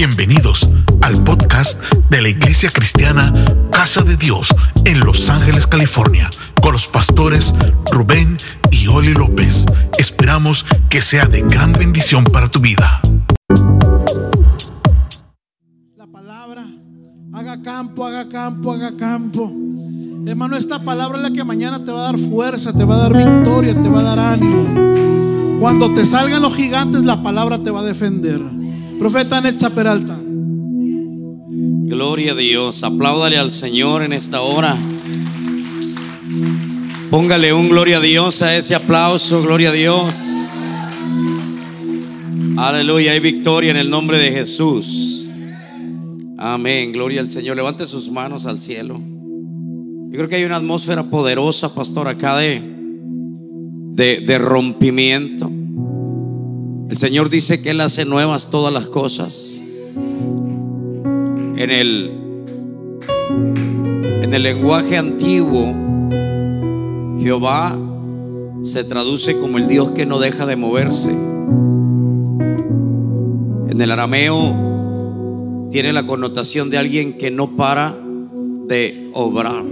Bienvenidos al podcast de la Iglesia Cristiana Casa de Dios en Los Ángeles, California, con los pastores Rubén y Oli López. Esperamos que sea de gran bendición para tu vida. La palabra, haga campo, haga campo, haga campo. Hermano, esta palabra es la que mañana te va a dar fuerza, te va a dar victoria, te va a dar ánimo. Cuando te salgan los gigantes, la palabra te va a defender. Profeta Netza Peralta. Gloria a Dios. Apláudale al Señor en esta hora. Póngale un gloria a Dios a ese aplauso. Gloria a Dios. Aleluya. Hay victoria en el nombre de Jesús. Amén. Gloria al Señor. Levante sus manos al cielo. Yo creo que hay una atmósfera poderosa, pastor, acá de, de, de rompimiento. El Señor dice que Él hace nuevas todas las cosas. En el, en el lenguaje antiguo, Jehová se traduce como el Dios que no deja de moverse. En el arameo tiene la connotación de alguien que no para de obrar.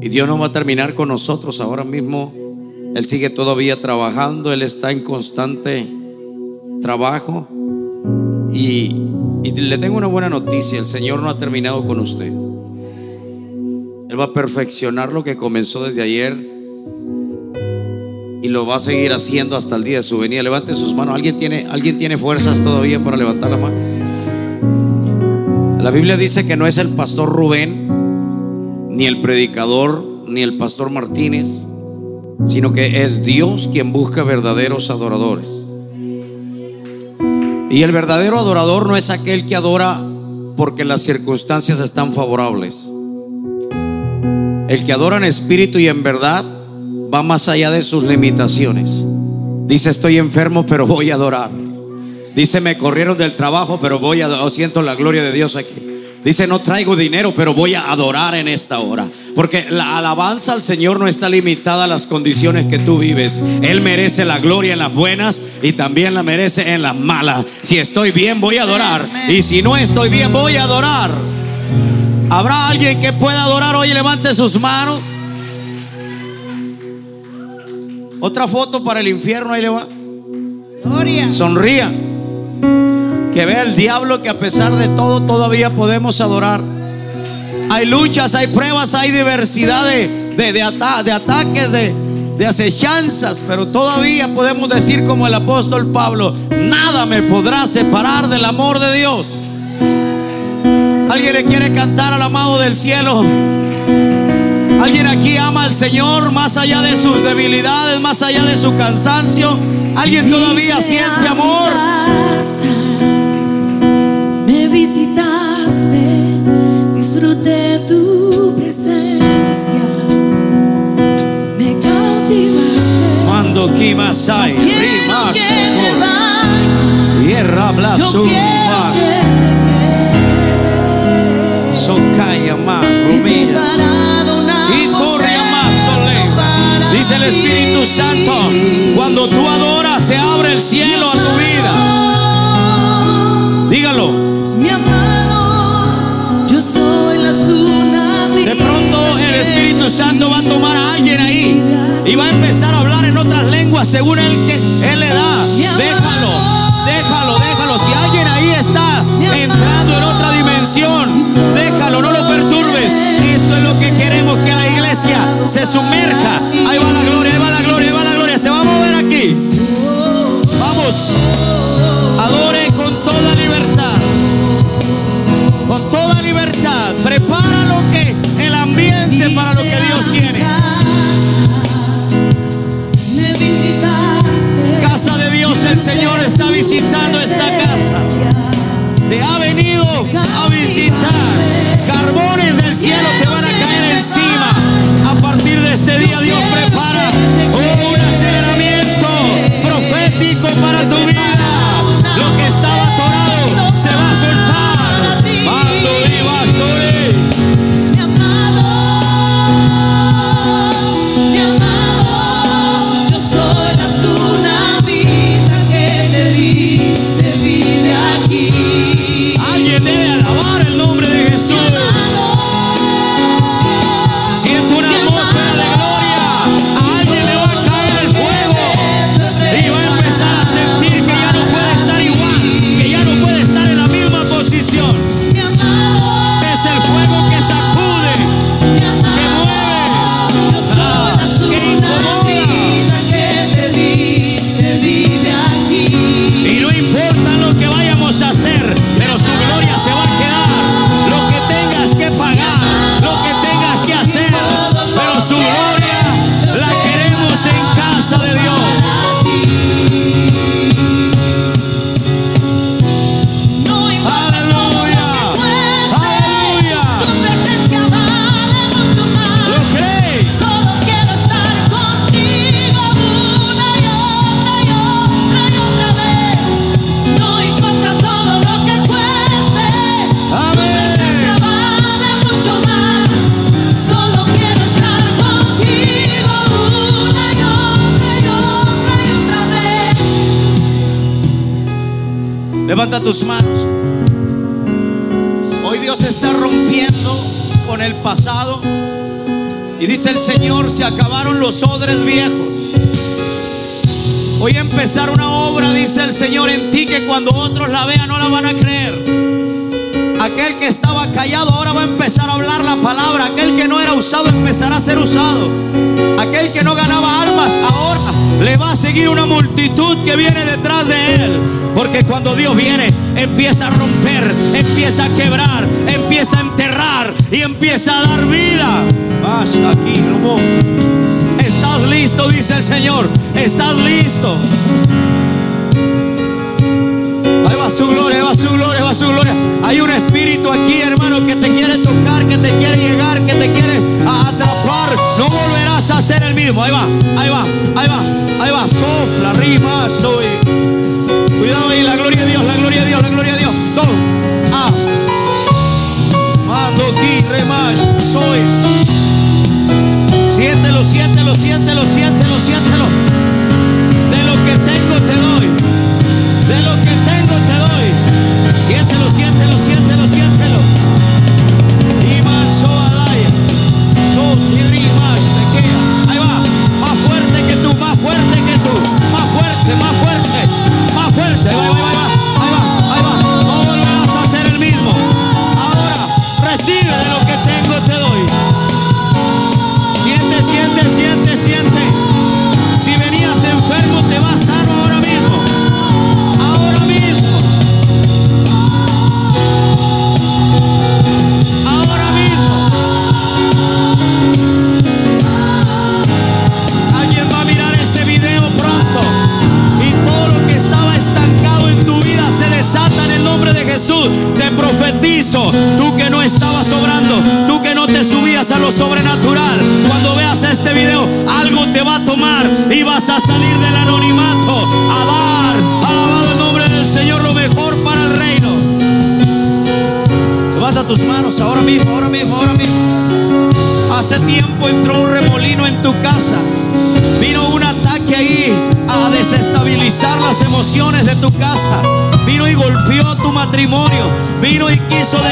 Y Dios no va a terminar con nosotros ahora mismo él sigue todavía trabajando, Él está en constante trabajo. Y, le tengo una buena noticia, el Señor no ha terminado con usted. Él va a perfeccionar lo que comenzó desde ayer y lo va a seguir haciendo hasta el día de su venida. Levante sus manos. ¿Alguien tiene, ¿Alguien tiene fuerzas todavía para levantar la mano? La Biblia dice que no es el pastor Rubén, ni el predicador, ni el pastor Martínez, sino que es Dios quien busca verdaderos adoradores. Y el verdadero adorador no es aquel que adora porque las circunstancias están favorables. El que adora en espíritu y en verdad va más allá de sus limitaciones. Dice, estoy enfermo, pero voy a adorar. Dice, me corrieron del trabajo, pero voy a, siento la gloria de Dios aquí. Dice, no traigo dinero, pero voy a adorar en esta hora. Porque la alabanza al Señor no está limitada a las condiciones que tú vives. Él merece la gloria en las buenas y también la merece en las malas. Si estoy bien, voy a adorar. Y si no estoy bien, voy a adorar. ¿Habrá alguien que pueda adorar hoy? Levante sus manos. Otra foto para el infierno, ahí le va. Gloria. Sonría que vea el diablo que a pesar de todo todavía podemos adorar. Hay luchas, hay pruebas, hay diversidad de, ataques, de, de acechanzas, pero todavía podemos decir como el apóstol Pablo, nada me podrá separar del amor de Dios. ¿Alguien le quiere cantar al amado del cielo? ¿Alguien aquí ama al Señor más allá de sus debilidades, más allá de su cansancio? ¿Alguien todavía siente amor? Visitaste, disfruté tu presencia. Me cautivaste. Cuando Kimasai, Rimas, Tierra Blasuma, Socaya más, Rumillas, y Torre más Sole. Dice el Espíritu Santo, cuando tú adoras, se abre el cielo a tu vida. Dígalo. El Espíritu Santo va a tomar a alguien ahí y va a empezar a hablar en otras lenguas según él que él le da. Déjalo, déjalo, déjalo. Si alguien ahí está entrando en otra dimensión, déjalo, no lo perturbes. Esto es lo que queremos que la iglesia se sumerja. Ahí va la gloria, ahí va la gloria, ahí va la gloria. Se va a mover aquí. Vamos. Manos. Hoy Dios está rompiendo con el pasado. Y dice el Señor, se acabaron los odres viejos. Voy a empezar una obra, dice el Señor, en ti que cuando otros la vean no la van a creer. Aquel que estaba callado ahora va a empezar a hablar la palabra. Aquel que no era usado empezará a ser usado. Aquel que no ganaba almas ahora le va a seguir una multitud que viene detrás de él. Porque cuando Dios viene, empieza a romper, empieza a quebrar, empieza a enterrar y empieza a dar vida. Basta aquí, Robo. Estás listo, dice el Señor. Estás listo. Ahí va su gloria, va su gloria, va su gloria. Hay un espíritu aquí, hermano, que te quiere tocar, que te quiere llegar, que te quiere atrapar. No volverás a ser el mismo. Ahí va, ahí va, ahí va, ahí va. Sopla, rima, estoy. Cuidado ahí, la gloria de Dios, la gloria de Dios, la gloria de Dios. Todo. Ah. Mando aquí, remas, soy. Siéntelo, siéntelo, siéntelo, siéntelo, siéntelo. De lo que tengo te doy. De lo que tengo te doy. Siéntelo, siéntelo, siéntelo, siéntelo. Y manso alaya. Ahí va. Más fuerte que tú, más fuerte que tú.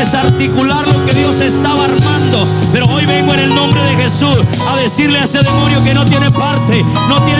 Desarticular lo que Dios estaba armando. Pero hoy vengo en el nombre de Jesús a decirle a ese demonio que no tiene parte, no tiene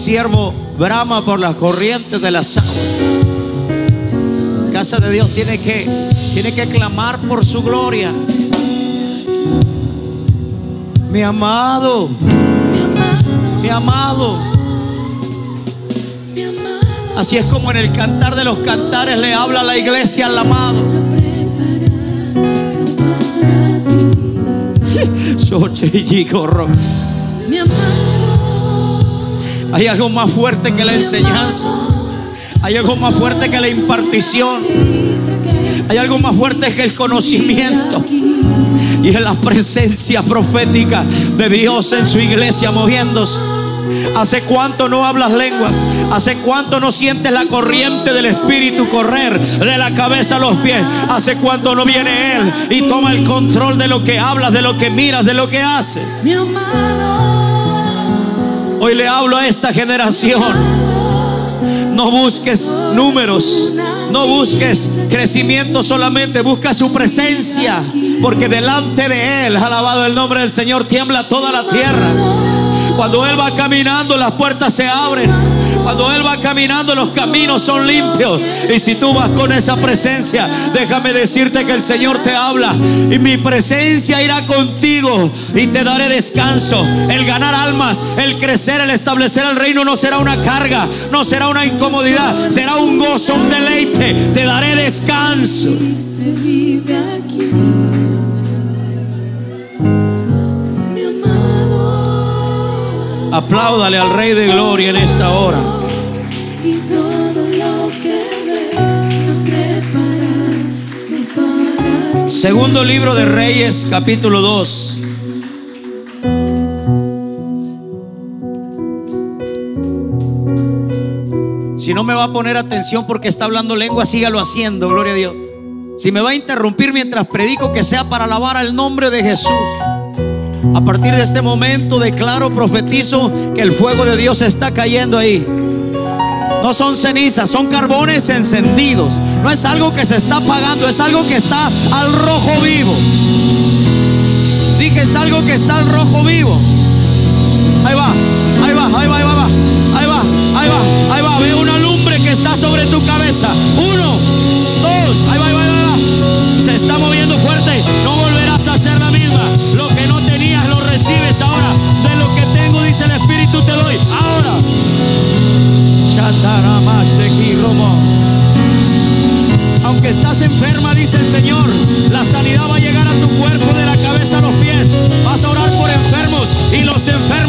siervo brama por las corrientes de las aguas. Casa de Dios tiene que, tiene que clamar por su gloria. Mi amado, mi amado. Así es como en el cantar de los cantares le habla la iglesia al amado. mi amado, Hay algo más fuerte que la enseñanza. Hay algo más fuerte que la impartición. Hay algo más fuerte que el conocimiento. Y es la presencia profética de Dios en su iglesia moviéndose. ¿Hace cuánto no hablas lenguas? ¿Hace cuánto no sientes la corriente del Espíritu correr de la cabeza a los pies? ¿Hace cuánto no viene Él y toma el control de lo que hablas, de lo que miras, de lo que haces? mi amado, Hoy le hablo a esta generación. No busques números, no busques crecimiento solamente, busca su presencia, porque delante de Él, alabado el nombre del Señor, tiembla toda la tierra. Cuando Él va caminando, las puertas se abren. Cuando Él va caminando, los caminos son limpios. Y si tú vas con esa presencia, déjame decirte que el Señor te habla. Y mi presencia irá contigo y te daré descanso. El ganar almas, el crecer, el establecer el reino no será una carga, no será una incomodidad, será un gozo, un deleite. Te daré descanso. Apláudale al Rey de Gloria en esta hora. Segundo libro de Reyes, capítulo 2. Si no me va a poner atención porque está hablando lengua, sígalo haciendo, gloria a Dios. Si me va a interrumpir mientras predico, que sea para alabar al nombre de Jesús. A partir de este momento declaro, profetizo que el fuego de Dios está cayendo ahí. No son cenizas, son carbones encendidos. No es algo que se está apagando, es algo que está al rojo vivo. Dije, es algo que está al rojo vivo. Ahí va, ahí va, ahí va, ahí va, ahí va, ahí va, ahí va. Veo una lumbre que está sobre tu cabeza. Uno, dos, ahí va, ahí va, ahí va. Se está moviendo fuerte. No volverás a ser la misma. Lo que no tenías lo recibes ahora. De lo que tengo, dice el Espíritu, te doy. Ahora. Aunque estás enferma, dice el Señor, la sanidad va a llegar a tu cuerpo de la cabeza a los pies. Vas a orar por enfermos y los enfermos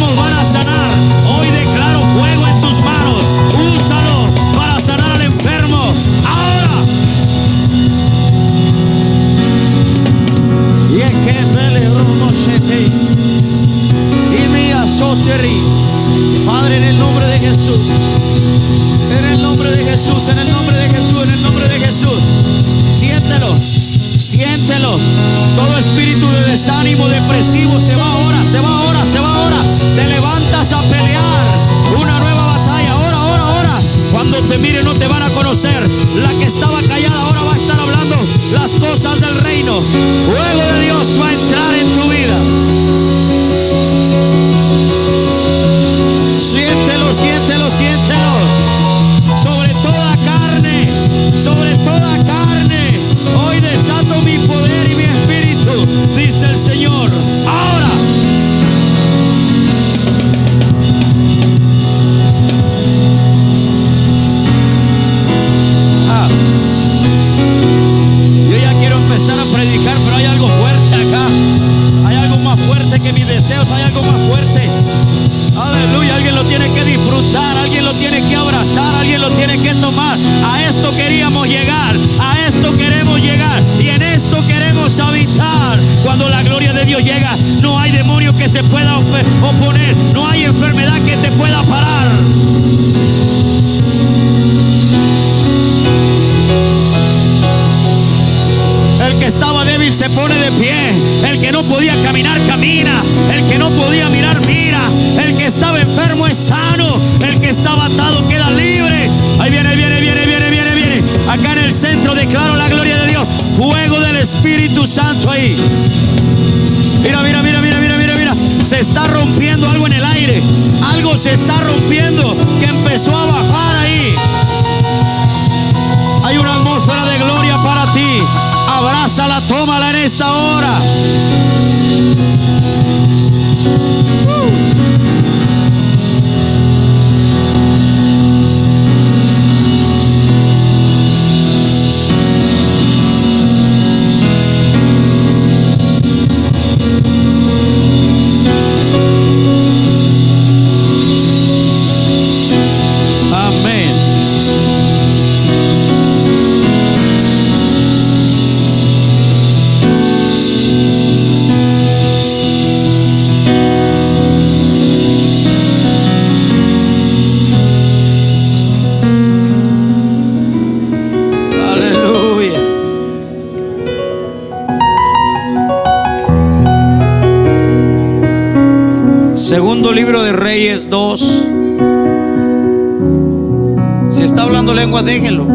lenguas, déjenlo.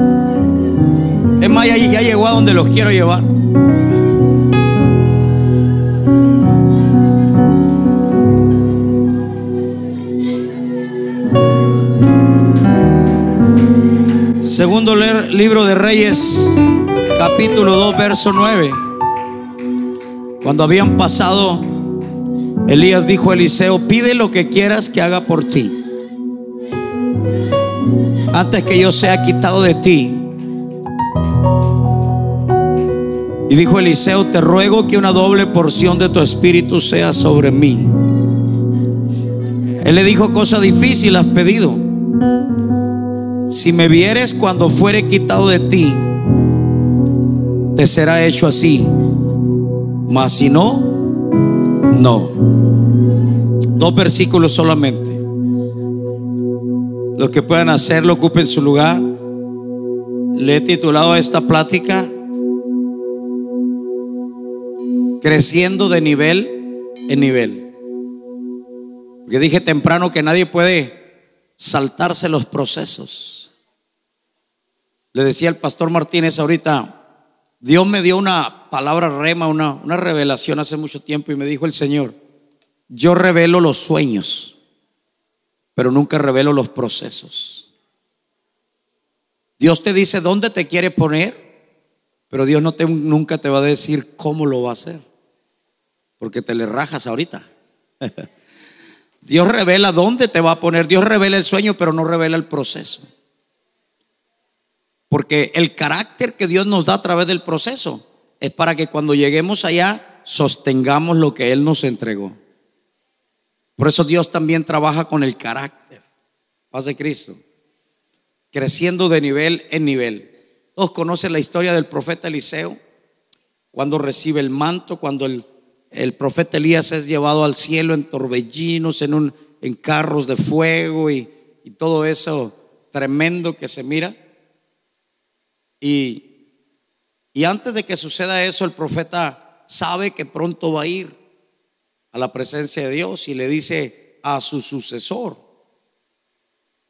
Es más, ya, ya llegó a donde los quiero llevar. Segundo libro de Reyes, capítulo 2, verso 9. Cuando habían pasado, Elías dijo a Eliseo, pide lo que quieras que haga por ti. Antes que yo sea quitado de ti. Y dijo Eliseo, te ruego que una doble porción de tu espíritu sea sobre mí. Él le dijo, cosa difícil has pedido. Si me vieres cuando fuere quitado de ti, te será hecho así. Mas si no, no. Dos versículos solamente. Los que puedan hacerlo, ocupen su lugar. Le he titulado a esta plática Creciendo de nivel en nivel. Porque dije temprano que nadie puede saltarse los procesos. Le decía el pastor Martínez ahorita, Dios me dio una palabra rema, una, una revelación hace mucho tiempo y me dijo el Señor, yo revelo los sueños, pero nunca revelo los procesos. Dios te dice dónde te quiere poner, pero Dios no te, nunca te va a decir cómo lo va a hacer, porque te le rajas ahorita. Dios revela dónde te va a poner, Dios revela el sueño, pero no revela el proceso. Porque el carácter que Dios nos da a través del proceso es para que cuando lleguemos allá sostengamos lo que Él nos entregó. Por eso Dios también trabaja con el carácter. Paz de Cristo. Creciendo de nivel en nivel. Todos conocen la historia del profeta Eliseo. Cuando recibe el manto, cuando el, el profeta Elías es llevado al cielo en torbellinos, en, un, en carros de fuego y, y todo eso tremendo que se mira. Y, y antes de que suceda eso, el profeta sabe que pronto va a ir a la presencia de Dios y le dice a su sucesor.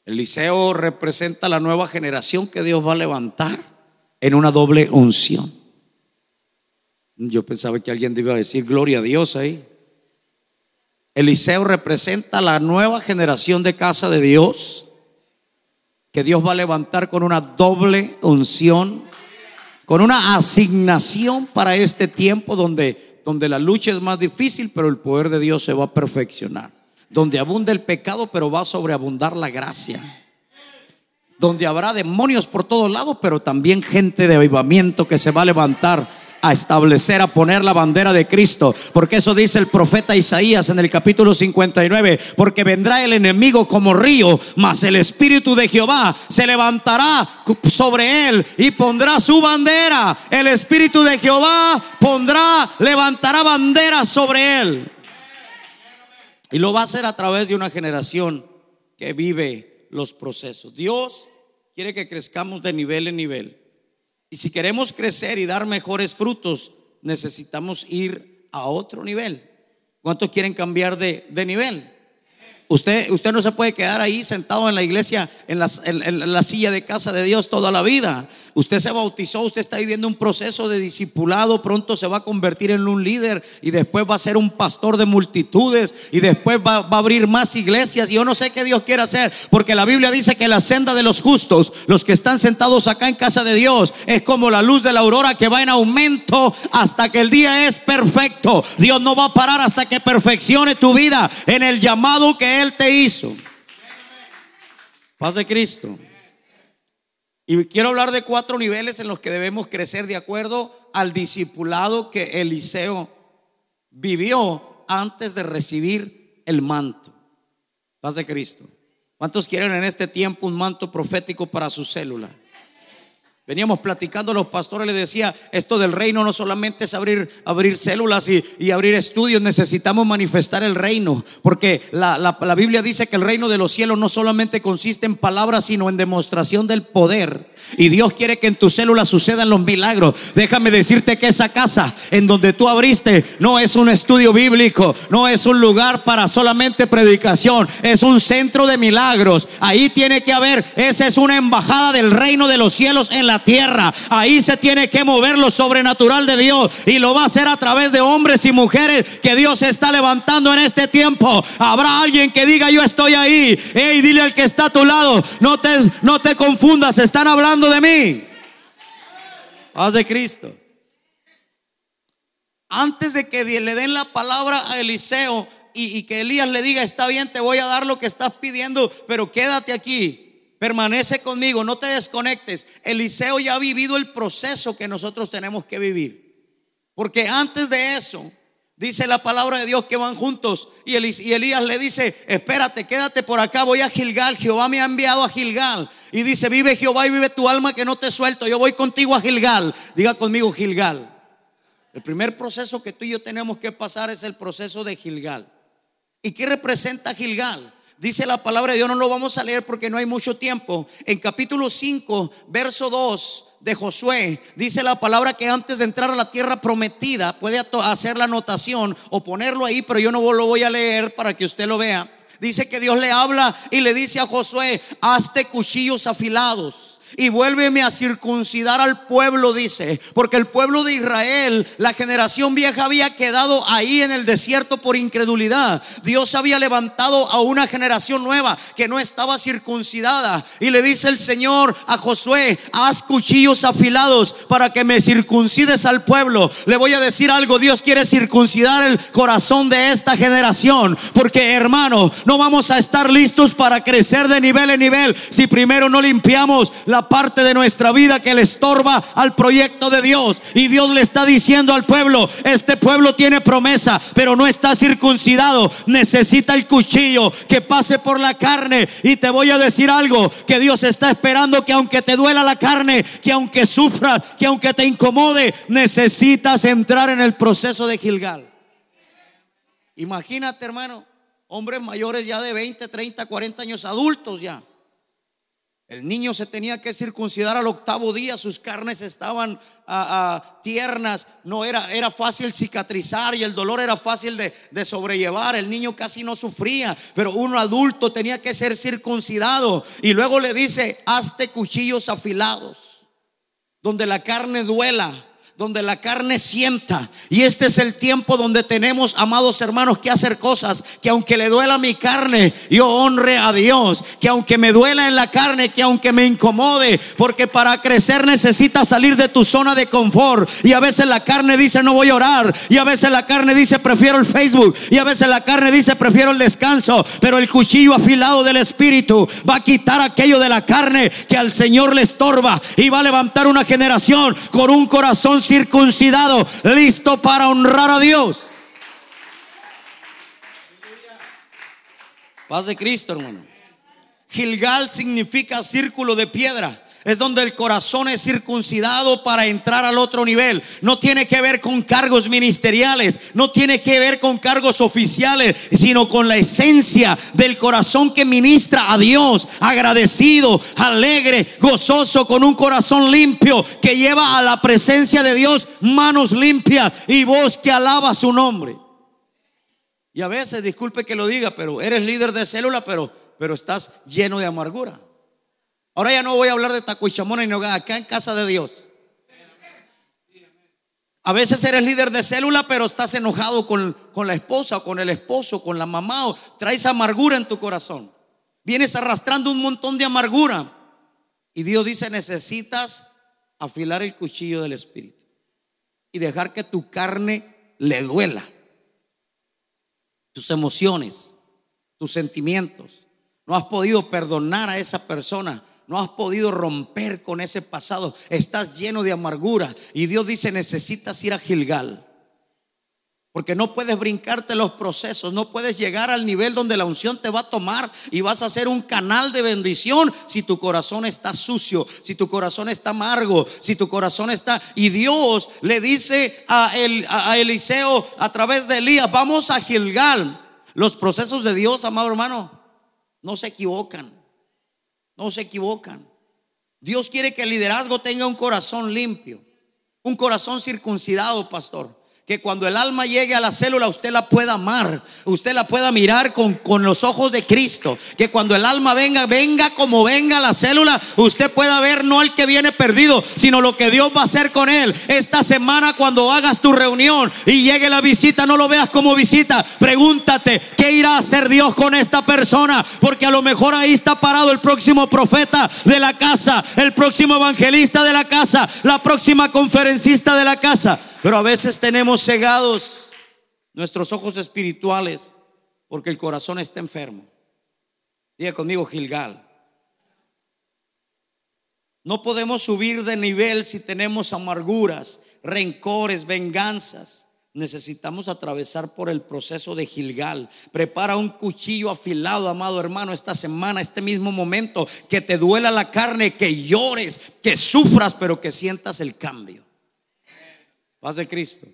Eliseo representa la nueva generación que Dios va a levantar en una doble unción. Yo pensaba que alguien iba a decir gloria a Dios ahí. Eliseo representa la nueva generación de casa de Dios que Dios va a levantar con una doble unción, con una asignación para este tiempo donde, donde la lucha es más difícil, pero el poder de Dios se va a perfeccionar. Donde abunda el pecado, pero va a sobreabundar la gracia. Donde habrá demonios por todos lados, pero también gente de avivamiento que se va a levantar a establecer, a poner la bandera de Cristo. Porque eso dice el profeta Isaías en el capítulo 59. Porque vendrá el enemigo como río, mas el Espíritu de Jehová se levantará sobre él y pondrá su bandera. El Espíritu de Jehová pondrá, levantará bandera sobre él. Y lo va a hacer a través de una generación que vive los procesos. Dios quiere que crezcamos de nivel en nivel. Y si queremos crecer y dar mejores frutos, necesitamos ir a otro nivel. ¿Cuántos quieren cambiar de, de nivel? Usted, usted no se puede quedar ahí sentado en la iglesia, en, la silla de casa de Dios toda la vida. Usted se bautizó, usted está viviendo un proceso de discipulado, pronto se va a convertir en un líder y después va a ser un pastor de multitudes y después va, va a abrir más iglesias. Y yo no sé qué Dios quiere hacer, porque la Biblia dice que la senda de los justos, los que están sentados acá en casa de Dios, es como la luz de la aurora que va en aumento hasta que el día es perfecto. Dios no va a parar hasta que perfeccione tu vida en el llamado que Él te hizo. Paz de Cristo. Y quiero hablar de cuatro niveles en los que debemos crecer de acuerdo al discipulado que Eliseo vivió antes de recibir el manto. Paz de Cristo. ¿Cuántos quieren en este tiempo un manto profético para su célula? Veníamos platicando, los pastores les decía, esto del reino no solamente es abrir, abrir células y, y abrir estudios, necesitamos manifestar el reino, porque la, la- la Biblia dice que el reino de los cielos no solamente consiste en palabras, sino en demostración del poder. Y Dios quiere que en tu célula sucedan los milagros. Déjame decirte que esa casa en donde tú abriste no es un estudio bíblico, no es un lugar para solamente predicación, es un centro de milagros. Ahí tiene que haber, esa es una embajada del reino de los cielos en la tierra. Ahí se tiene que mover lo sobrenatural de Dios y lo va a hacer a través de hombres y mujeres que Dios está levantando en este tiempo. Habrá alguien que diga yo estoy ahí. Hey, dile al que está a tu lado, no te, no te confundas, están hablando de mí. Paz de Cristo. Antes de que le den la palabra a Eliseo y, y que Elías le diga, está bien, te voy a dar lo que estás pidiendo, pero quédate aquí. Permanece conmigo, no te desconectes. Eliseo ya ha vivido el proceso que nosotros tenemos que vivir. Porque antes de eso, dice la palabra de Dios que van juntos. Y, Elías le dice, espérate, quédate por acá, voy a Gilgal. Jehová me ha enviado a Gilgal. Y dice, vive Jehová y vive tu alma que no te suelto. Yo voy contigo a Gilgal. Diga conmigo Gilgal. El primer proceso que tú y yo tenemos que pasar es el proceso de Gilgal. ¿Y qué representa Gilgal? Dice la palabra de Dios, no lo vamos a leer porque no hay mucho tiempo. En capítulo 5, verso 2 de Josué, dice la palabra que antes de entrar a la tierra prometida, puede hacer la anotación o ponerlo ahí, pero yo no lo voy a leer para que usted lo vea. Dice que Dios le habla y le dice a Josué, hazte cuchillos afilados. Y vuélveme a circuncidar al pueblo, dice, porque el pueblo de Israel, la generación vieja había quedado ahí en el desierto por incredulidad. Dios había levantado a una generación nueva que no estaba circuncidada. Y le dice el Señor a Josué, haz cuchillos afilados para que me circuncides al pueblo. Le voy a decir algo, Dios quiere circuncidar el corazón de esta generación. Porque hermano, no vamos a estar listos para crecer de nivel en nivel si primero no limpiamos la parte de nuestra vida que le estorba al proyecto de Dios. Y Dios le está diciendo al pueblo, este pueblo tiene promesa, pero no está circuncidado. Necesita el cuchillo que pase por la carne. Y te voy a decir algo, que Dios está esperando que aunque te duela la carne, que aunque sufras, que aunque te incomode, necesitas entrar en el proceso de Gilgal. Imagínate, hermano, hombres mayores ya de 20, 30, 40 años, adultos ya. El niño se tenía que circuncidar al octavo día, sus carnes estaban ah, ah, tiernas, no era, era fácil cicatrizar y el dolor era fácil de, de sobrellevar. El niño casi no sufría, pero un adulto tenía que ser circuncidado. Y luego le dice, hazte cuchillos afilados, donde la carne duela donde la carne sienta. Y este es el tiempo donde tenemos, amados hermanos, que hacer cosas que aunque le duela mi carne, yo honre a Dios. Que aunque me duela en la carne, que aunque me incomode, porque para crecer necesitas salir de tu zona de confort. Y a veces la carne dice no voy a orar. Y a veces la carne dice prefiero el Facebook. Y a veces la carne dice prefiero el descanso. Pero el cuchillo afilado del Espíritu va a quitar aquello de la carne que al Señor le estorba. Y va a levantar una generación con un corazón circuncidado, listo para honrar a Dios. Paz de Cristo, hermano. Gilgal significa círculo de piedra. Es donde el corazón es circuncidado para entrar al otro nivel. No tiene que ver con cargos ministeriales, no tiene que ver con cargos oficiales, sino con la esencia del corazón que ministra a Dios, agradecido, alegre, gozoso, con un corazón limpio que lleva a la presencia de Dios manos limpias y voz que alaba su nombre. Y a veces, disculpe que lo diga, pero eres líder de célula, pero, pero estás lleno de amargura. Ahora ya no voy a hablar de tacuichamona y no acá en casa de Dios. A veces eres líder de célula, pero estás enojado con, con la esposa, con el esposo, con la mamá, o traes amargura en tu corazón. Vienes arrastrando un montón de amargura. Y Dios dice, necesitas afilar el cuchillo del Espíritu y dejar que tu carne le duela. Tus emociones, tus sentimientos. No has podido perdonar a esa persona. No has podido romper con ese pasado. Estás lleno de amargura. Y Dios dice, necesitas ir a Gilgal. Porque no puedes brincarte los procesos, no puedes llegar al nivel donde la unción te va a tomar y vas a ser un canal de bendición si tu corazón está sucio, si tu corazón está amargo, si tu corazón está... Y Dios le dice a, a Eliseo a través de Elías, vamos a Gilgal. Los procesos de Dios, amado hermano, no se equivocan, no se equivocan. Dios quiere que el liderazgo tenga un corazón limpio, un corazón circuncidado, pastor Que cuando el alma llegue a la célula usted la pueda amar, usted la pueda mirar con, con los ojos de Cristo. Que cuando el alma venga, venga como venga a la célula, usted pueda ver no el que viene perdido, sino lo que Dios va a hacer con él. Esta semana cuando hagas tu reunión y llegue la visita, no lo veas como visita. Pregúntate, ¿qué irá a hacer Dios con esta persona? Porque a lo mejor ahí está parado el próximo profeta de la casa, el próximo evangelista de la casa, la próxima conferencista de la casa. Pero a veces tenemos cegados nuestros ojos espirituales porque el corazón está enfermo. Diga conmigo, Gilgal. No podemos subir de nivel si tenemos amarguras, rencores, venganzas. Necesitamos atravesar por el proceso de Gilgal. Prepara un cuchillo afilado, amado hermano, esta semana, este mismo momento, que te duela la carne, que llores, que sufras, pero que sientas el cambio. Paz de Cristo.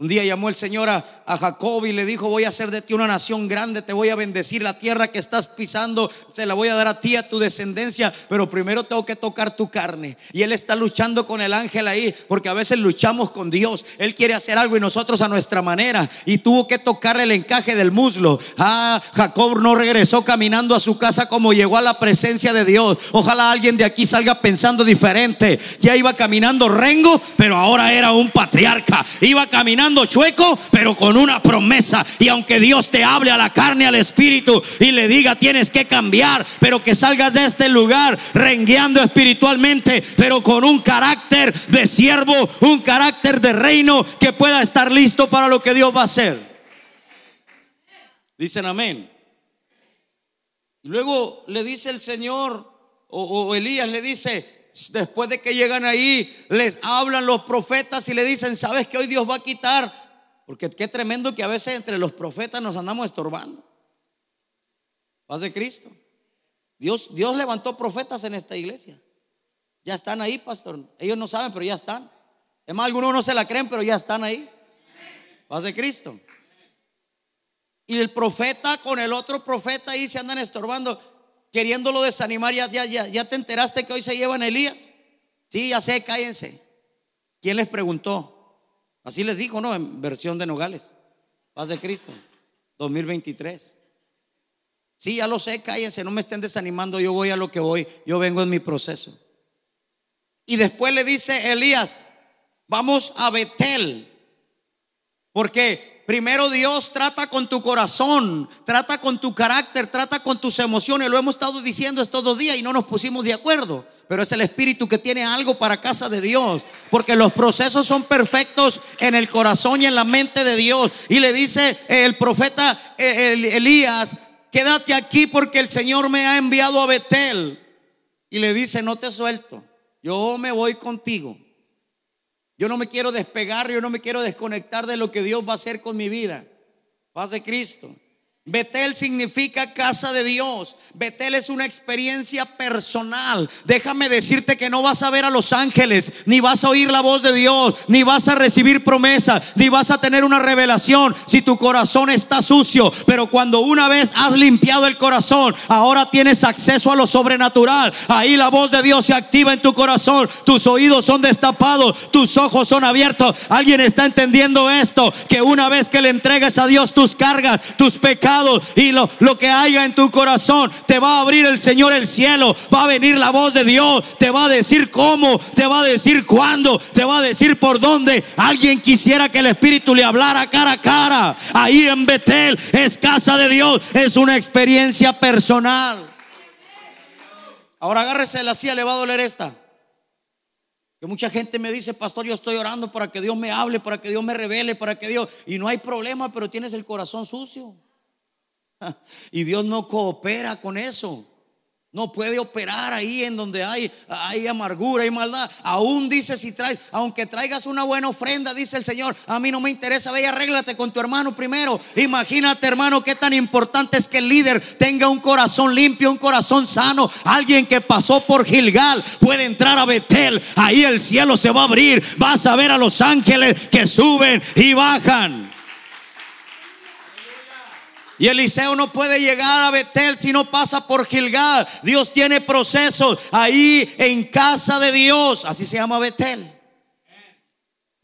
Un día llamó el Señor a, a, Jacob y le dijo, voy a hacer de ti una nación grande, te voy a bendecir, la tierra que estás pisando se la voy a dar a ti, a tu descendencia, pero primero tengo que tocar tu carne. Y él está luchando con el ángel ahí, porque a veces luchamos con Dios. Él quiere hacer algo y nosotros a nuestra manera. Y tuvo que tocarle el encaje del muslo. Ah, Jacob no regresó caminando a su casa como llegó a la presencia de Dios. Ojalá alguien de aquí salga pensando diferente. Ya iba caminando rengo, pero ahora era un patriarca. Iba caminando chueco, pero con una promesa. Y aunque Dios te hable a la carne, al espíritu y le diga tienes que cambiar, pero que salgas de este lugar rengueando espiritualmente, pero con un carácter de siervo, un carácter de reino que pueda estar listo para lo que Dios va a hacer. Dicen amén. Luego le dice el Señor, o Elías le dice, después de que llegan ahí, les hablan los profetas y le dicen, ¿sabes que hoy Dios va a quitar? Porque qué tremendo que a veces entre los profetas nos andamos estorbando. Paz de Cristo. Dios, Dios levantó profetas en esta iglesia. Ya están ahí, pastor. Ellos no saben, pero ya están. Es más, algunos no se la creen, pero ya están ahí. Paz de Cristo. Y el profeta con el otro profeta ahí se andan estorbando queriéndolo desanimar, ya, ya, ya, ya te enteraste que hoy se llevan Elías. Sí, ya sé, cállense. ¿Quién les preguntó? Así les dijo, ¿no? En versión de Nogales. Paz de Cristo. 2023. Sí, ya lo sé, cállense, no me estén desanimando, yo voy a lo que voy, yo vengo en mi proceso. Y después le dice Elías, vamos a Betel, porque primero Dios trata con tu corazón, trata con tu carácter, trata con tus emociones. Lo hemos estado diciendo estos dos días y no nos pusimos de acuerdo. Pero es el Espíritu que tiene algo para casa de Dios. Porque los procesos son perfectos en el corazón y en la mente de Dios. Y le dice el profeta Elías, quédate aquí porque el Señor me ha enviado a Betel. Y le dice, no te suelto, yo me voy contigo. Yo no me quiero despegar, yo no me quiero desconectar de lo que Dios va a hacer con mi vida. Paz de Cristo. Betel significa casa de Dios. Betel es una experiencia personal. Déjame decirte que no vas a ver a los ángeles, ni vas a oír la voz de Dios, ni vas a recibir promesa, ni vas a tener una revelación si tu corazón está sucio. Pero cuando una vez has limpiado el corazón, ahora tienes acceso a lo sobrenatural. Ahí la voz de Dios se activa en tu corazón. Tus oídos son destapados, tus ojos son abiertos. Alguien está entendiendo esto, que una vez que le entregues a Dios tus cargas, tus pecados, y lo, que haya en tu corazón, te va a abrir el Señor el cielo, va a venir la voz de Dios, te va a decir cómo, te va a decir cuándo, te va a decir por dónde. Alguien quisiera que el Espíritu le hablara cara a cara. Ahí en Betel es casa de Dios, es una experiencia personal. Ahora agárrese la silla, le va a doler esta. Que mucha gente me dice, pastor, yo estoy orando para que Dios me hable, para que Dios me revele, para que Dios... Y no hay problema, pero tienes el corazón sucio. Y Dios no coopera con eso. No puede operar ahí en donde hay, hay amargura y maldad. Aún dice si traes, aunque traigas una buena ofrenda, dice el Señor, a mí no me interesa, ve y arréglate con tu hermano primero. Imagínate, hermano, qué tan importante es que el líder tenga un corazón limpio, un corazón sano. Alguien que pasó por Gilgal puede entrar a Betel. Ahí el cielo se va a abrir. Vas a ver a los ángeles que suben y bajan. Y Eliseo no puede llegar a Betel si no pasa por Gilgal. Dios tiene procesos ahí en casa de Dios. Así se llama Betel.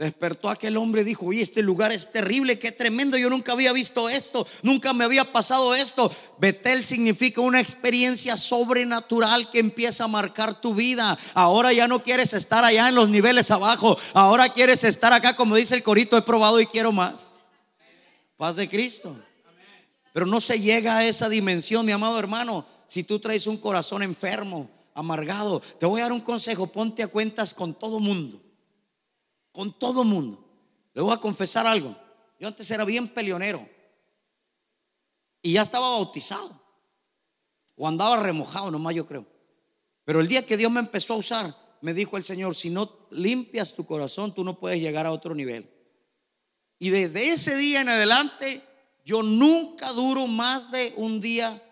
Despertó aquel hombre y dijo, oye, este lugar es terrible, qué tremendo, yo nunca había visto esto, nunca me había pasado esto. Betel significa una experiencia sobrenatural que empieza a marcar tu vida. Ahora ya no quieres estar allá en los niveles abajo, ahora quieres estar acá, como dice el corito, he probado y quiero más. Paz de Cristo. Pero no se llega a esa dimensión, mi amado hermano, si tú traes un corazón enfermo, amargado. Te voy a dar un consejo, ponte a cuentas con todo mundo con todo mundo. Le voy a confesar algo. Yo antes era bien peleonero y ya estaba bautizado o andaba remojado nomás yo creo. Pero el día que Dios me empezó a usar, me dijo el Señor, si no limpias tu corazón, tú no puedes llegar a otro nivel. Y desde ese día en adelante, yo nunca duro más de un día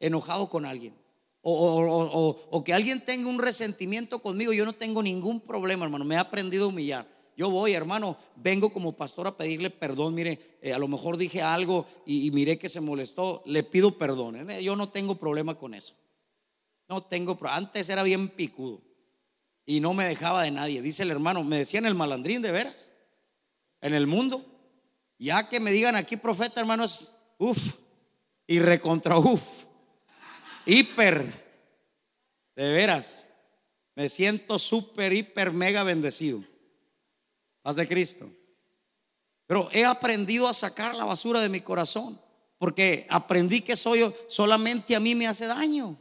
enojado con alguien. O, que alguien tenga un resentimiento conmigo, yo no tengo ningún problema, hermano. Me he aprendido a humillar. Yo voy, hermano, vengo como pastor a pedirle perdón. Mire, eh, a lo mejor dije algo y, miré que se molestó. Le pido perdón. ¿eh? Yo no tengo problema con eso. No tengo pro- Antes era bien picudo y no me dejaba de nadie. Dice el hermano, me decían el malandrín de veras en el mundo. Ya que me digan aquí profeta, hermano, es uf y recontra uf. Hiper. De veras. Me siento súper, hiper, mega bendecido. Paz de Cristo. Pero he aprendido a sacar la basura de mi corazón. Porque aprendí que soy solamente a mí me hace daño.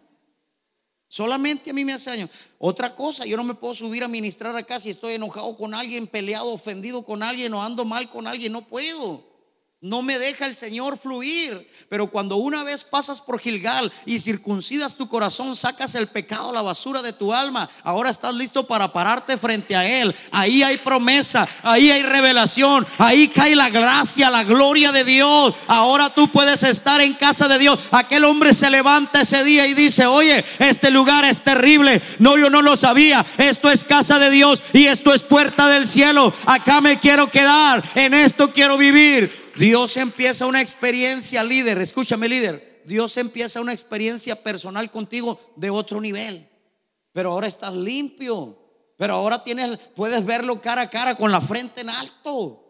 Solamente a mí me hace daño. Otra cosa, yo no me puedo subir a ministrar acá si estoy enojado con alguien, peleado, ofendido con alguien o ando mal con alguien. No puedo. No me deja el Señor fluir. Pero cuando una vez pasas por Gilgal y circuncidas tu corazón, sacas el pecado, la basura de tu alma. Ahora estás listo para pararte frente a Él. Ahí hay promesa, ahí hay revelación, ahí cae la gracia, la gloria de Dios. Ahora tú puedes estar en casa de Dios. Aquel hombre se levanta ese día y dice, oye, este lugar es terrible. No, yo no lo sabía. Esto es casa de Dios y esto es puerta del cielo. Acá me quiero quedar. En esto quiero vivir. Dios empieza una experiencia líder, escúchame líder, Dios empieza una experiencia personal contigo de otro nivel. Pero ahora estás limpio, pero ahora tienes puedes verlo cara a cara con la frente en alto.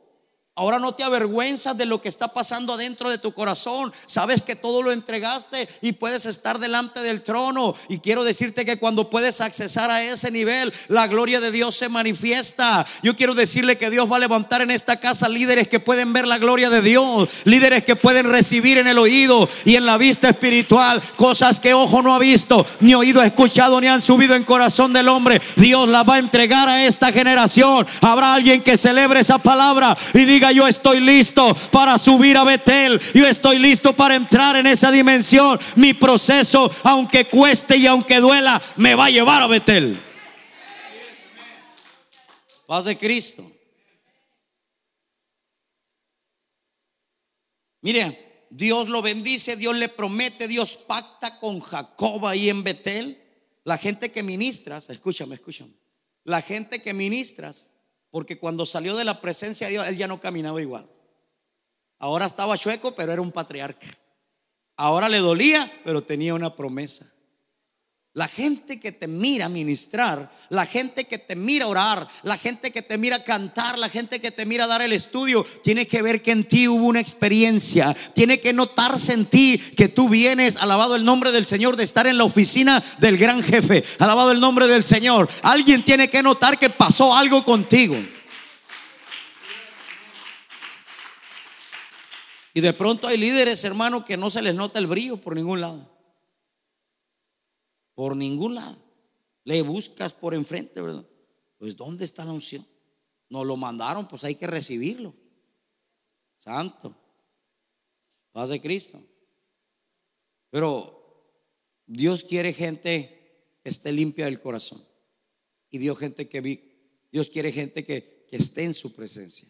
Ahora no te avergüenzas de lo que está pasando adentro de tu corazón. Sabes que todo lo entregaste y puedes estar delante del trono. Y quiero decirte que cuando puedes accesar a ese nivel, la gloria de Dios se manifiesta. Yo quiero decirle que Dios va a levantar en esta casa líderes que pueden ver la gloria de Dios. Líderes que pueden recibir en el oído y en la vista espiritual cosas que ojo no ha visto, ni oído ha escuchado, ni han subido en corazón del hombre. Dios las va a entregar a esta generación. Habrá alguien que celebre esa palabra y diga, yo estoy listo para subir a Betel. Yo estoy listo para entrar en esa dimensión. Mi proceso, aunque cueste y aunque duela, me va a llevar a Betel. Paz de Cristo. Mire, Dios lo bendice, Dios le promete, Dios pacta con Jacob ahí en Betel. La gente que ministras, escúchame, escúchame. La gente que ministras, porque cuando salió de la presencia de Dios, él ya no caminaba igual. Ahora estaba chueco, pero era un patriarca. Ahora le dolía, pero tenía una promesa. La gente que te mira ministrar, la gente que te mira orar, la gente que te mira cantar, la gente que te mira dar el estudio, tiene que ver que en ti hubo una experiencia, tiene que notarse en ti que tú vienes, alabado el nombre del Señor, de estar en la oficina del gran jefe, alabado el nombre del Señor. Alguien tiene que notar que pasó algo contigo. Y de pronto hay líderes, hermano, que no se les nota el brillo por ningún lado. Por ningún lado. Le buscas por enfrente, ¿verdad? Pues ¿dónde está la unción? Nos lo mandaron, pues hay que recibirlo. Santo. Paz de Cristo. Pero Dios quiere gente que esté limpia del corazón. Y Dios, gente que Dios quiere gente que esté en su presencia.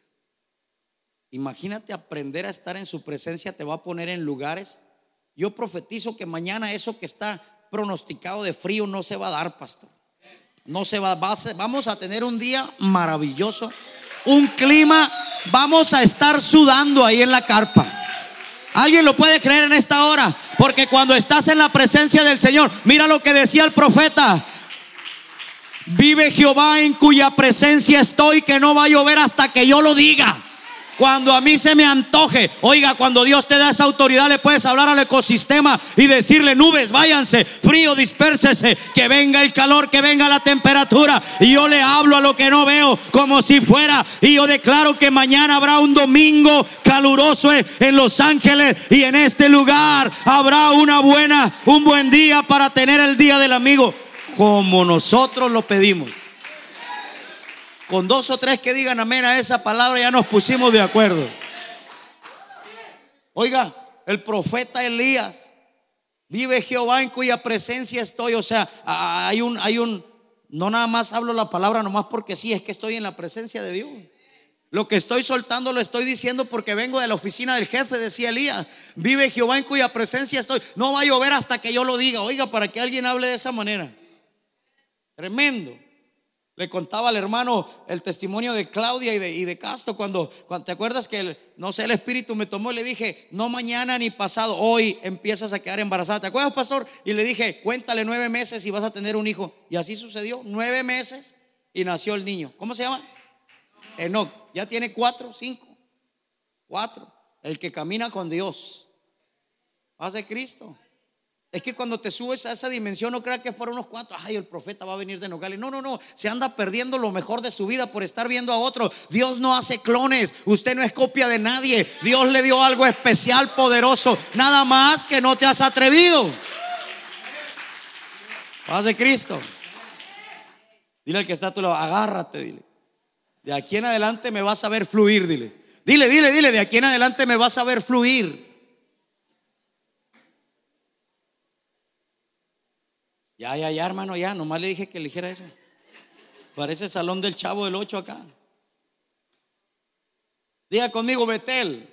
Imagínate aprender a estar en su presencia, te va a poner en lugares. Yo profetizo que mañana eso que está pronosticado de frío no se va a dar, pastor. No se va, a ser- vamos a tener un día maravilloso, un clima, vamos a estar sudando ahí en la carpa. Alguien lo puede creer en esta hora, porque cuando estás en la presencia del Señor, mira lo que decía el profeta. Vive Jehová en cuya presencia estoy, que no va a llover hasta que yo lo diga. Cuando a mí se me antoje, oiga, cuando Dios te da esa autoridad, le puedes hablar al ecosistema y decirle: nubes, váyanse, frío, dispérsese, que venga el calor, que venga la temperatura. Y yo le hablo a lo que no veo como si fuera. Y yo declaro que mañana habrá un domingo caluroso en Los Ángeles y en este lugar habrá una buena, un buen día para tener el día del amigo, como nosotros lo pedimos. Con dos o tres que digan amén a esa palabra ya nos pusimos de acuerdo. Oiga, el profeta Elías, vive Jehová en cuya presencia estoy. O sea, hay un, hay un, no nada más hablo la palabra nomás porque sí, es que estoy en la presencia de Dios. Lo que estoy soltando lo estoy diciendo porque vengo de la oficina del jefe, decía Elías. Vive Jehová en cuya presencia estoy. No va a llover hasta que yo lo diga. Oiga, para que alguien hable de esa manera. Tremendo. Le contaba al hermano el testimonio de Claudia y de, y de Castro cuando, cuando te acuerdas que el- no sé, el espíritu me tomó y le dije, no mañana ni pasado, hoy empiezas a quedar embarazada. ¿Te acuerdas, pastor? Y le dije, cuéntale nueve meses y vas a tener un hijo. Y así sucedió, nueve meses y nació el niño. ¿Cómo se llama? Enoch. Ya tiene cuatro, cinco, cuatro. El que camina con Dios. De Cristo. Es que cuando te subes a esa dimensión, no creas que es por unos cuantos. Ay, el profeta va a venir de Nogales. No, no, no. Se anda perdiendo lo mejor de su vida por estar viendo a otro. Dios no hace clones. Usted no es copia de nadie. Dios le dio algo especial, poderoso. Nada más que no te has atrevido. Paz de Cristo. Dile al que está a tu lado, agárrate, dile. De aquí en adelante me vas a ver fluir, dile. Dile, dile, dile, de aquí en adelante me vas a ver fluir. Ya, ya, ya, hermano, ya, nomás le dije que le dijera eso. Parece el salón del chavo del 8 acá. Diga conmigo, Betel.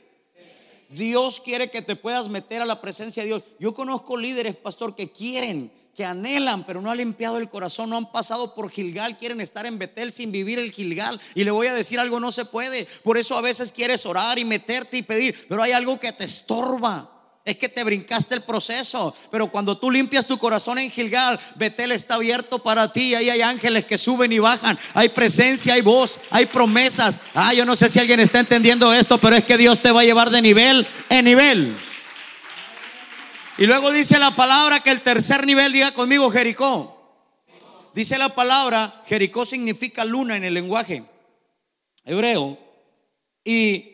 Dios quiere que te puedas meter a la presencia de Dios. Yo conozco líderes, pastor, que quieren, que anhelan, pero no han limpiado el corazón, no han pasado por Gilgal, quieren estar en Betel sin vivir el Gilgal. Y le voy a decir algo, no se puede. Por eso a veces quieres orar y meterte y pedir, pero hay algo que te estorba. Es que te brincaste el proceso, pero cuando tú limpias tu corazón en Gilgal, Betel está abierto para ti. Ahí hay ángeles que suben y bajan, hay presencia, hay voz, hay promesas. Ah, yo no sé si alguien está entendiendo esto, pero es que Dios te va a llevar de nivel en nivel. Y luego dice la palabra que el tercer nivel, diga conmigo, Jericó. Dice la palabra, Jericó significa luna en el lenguaje hebreo. Y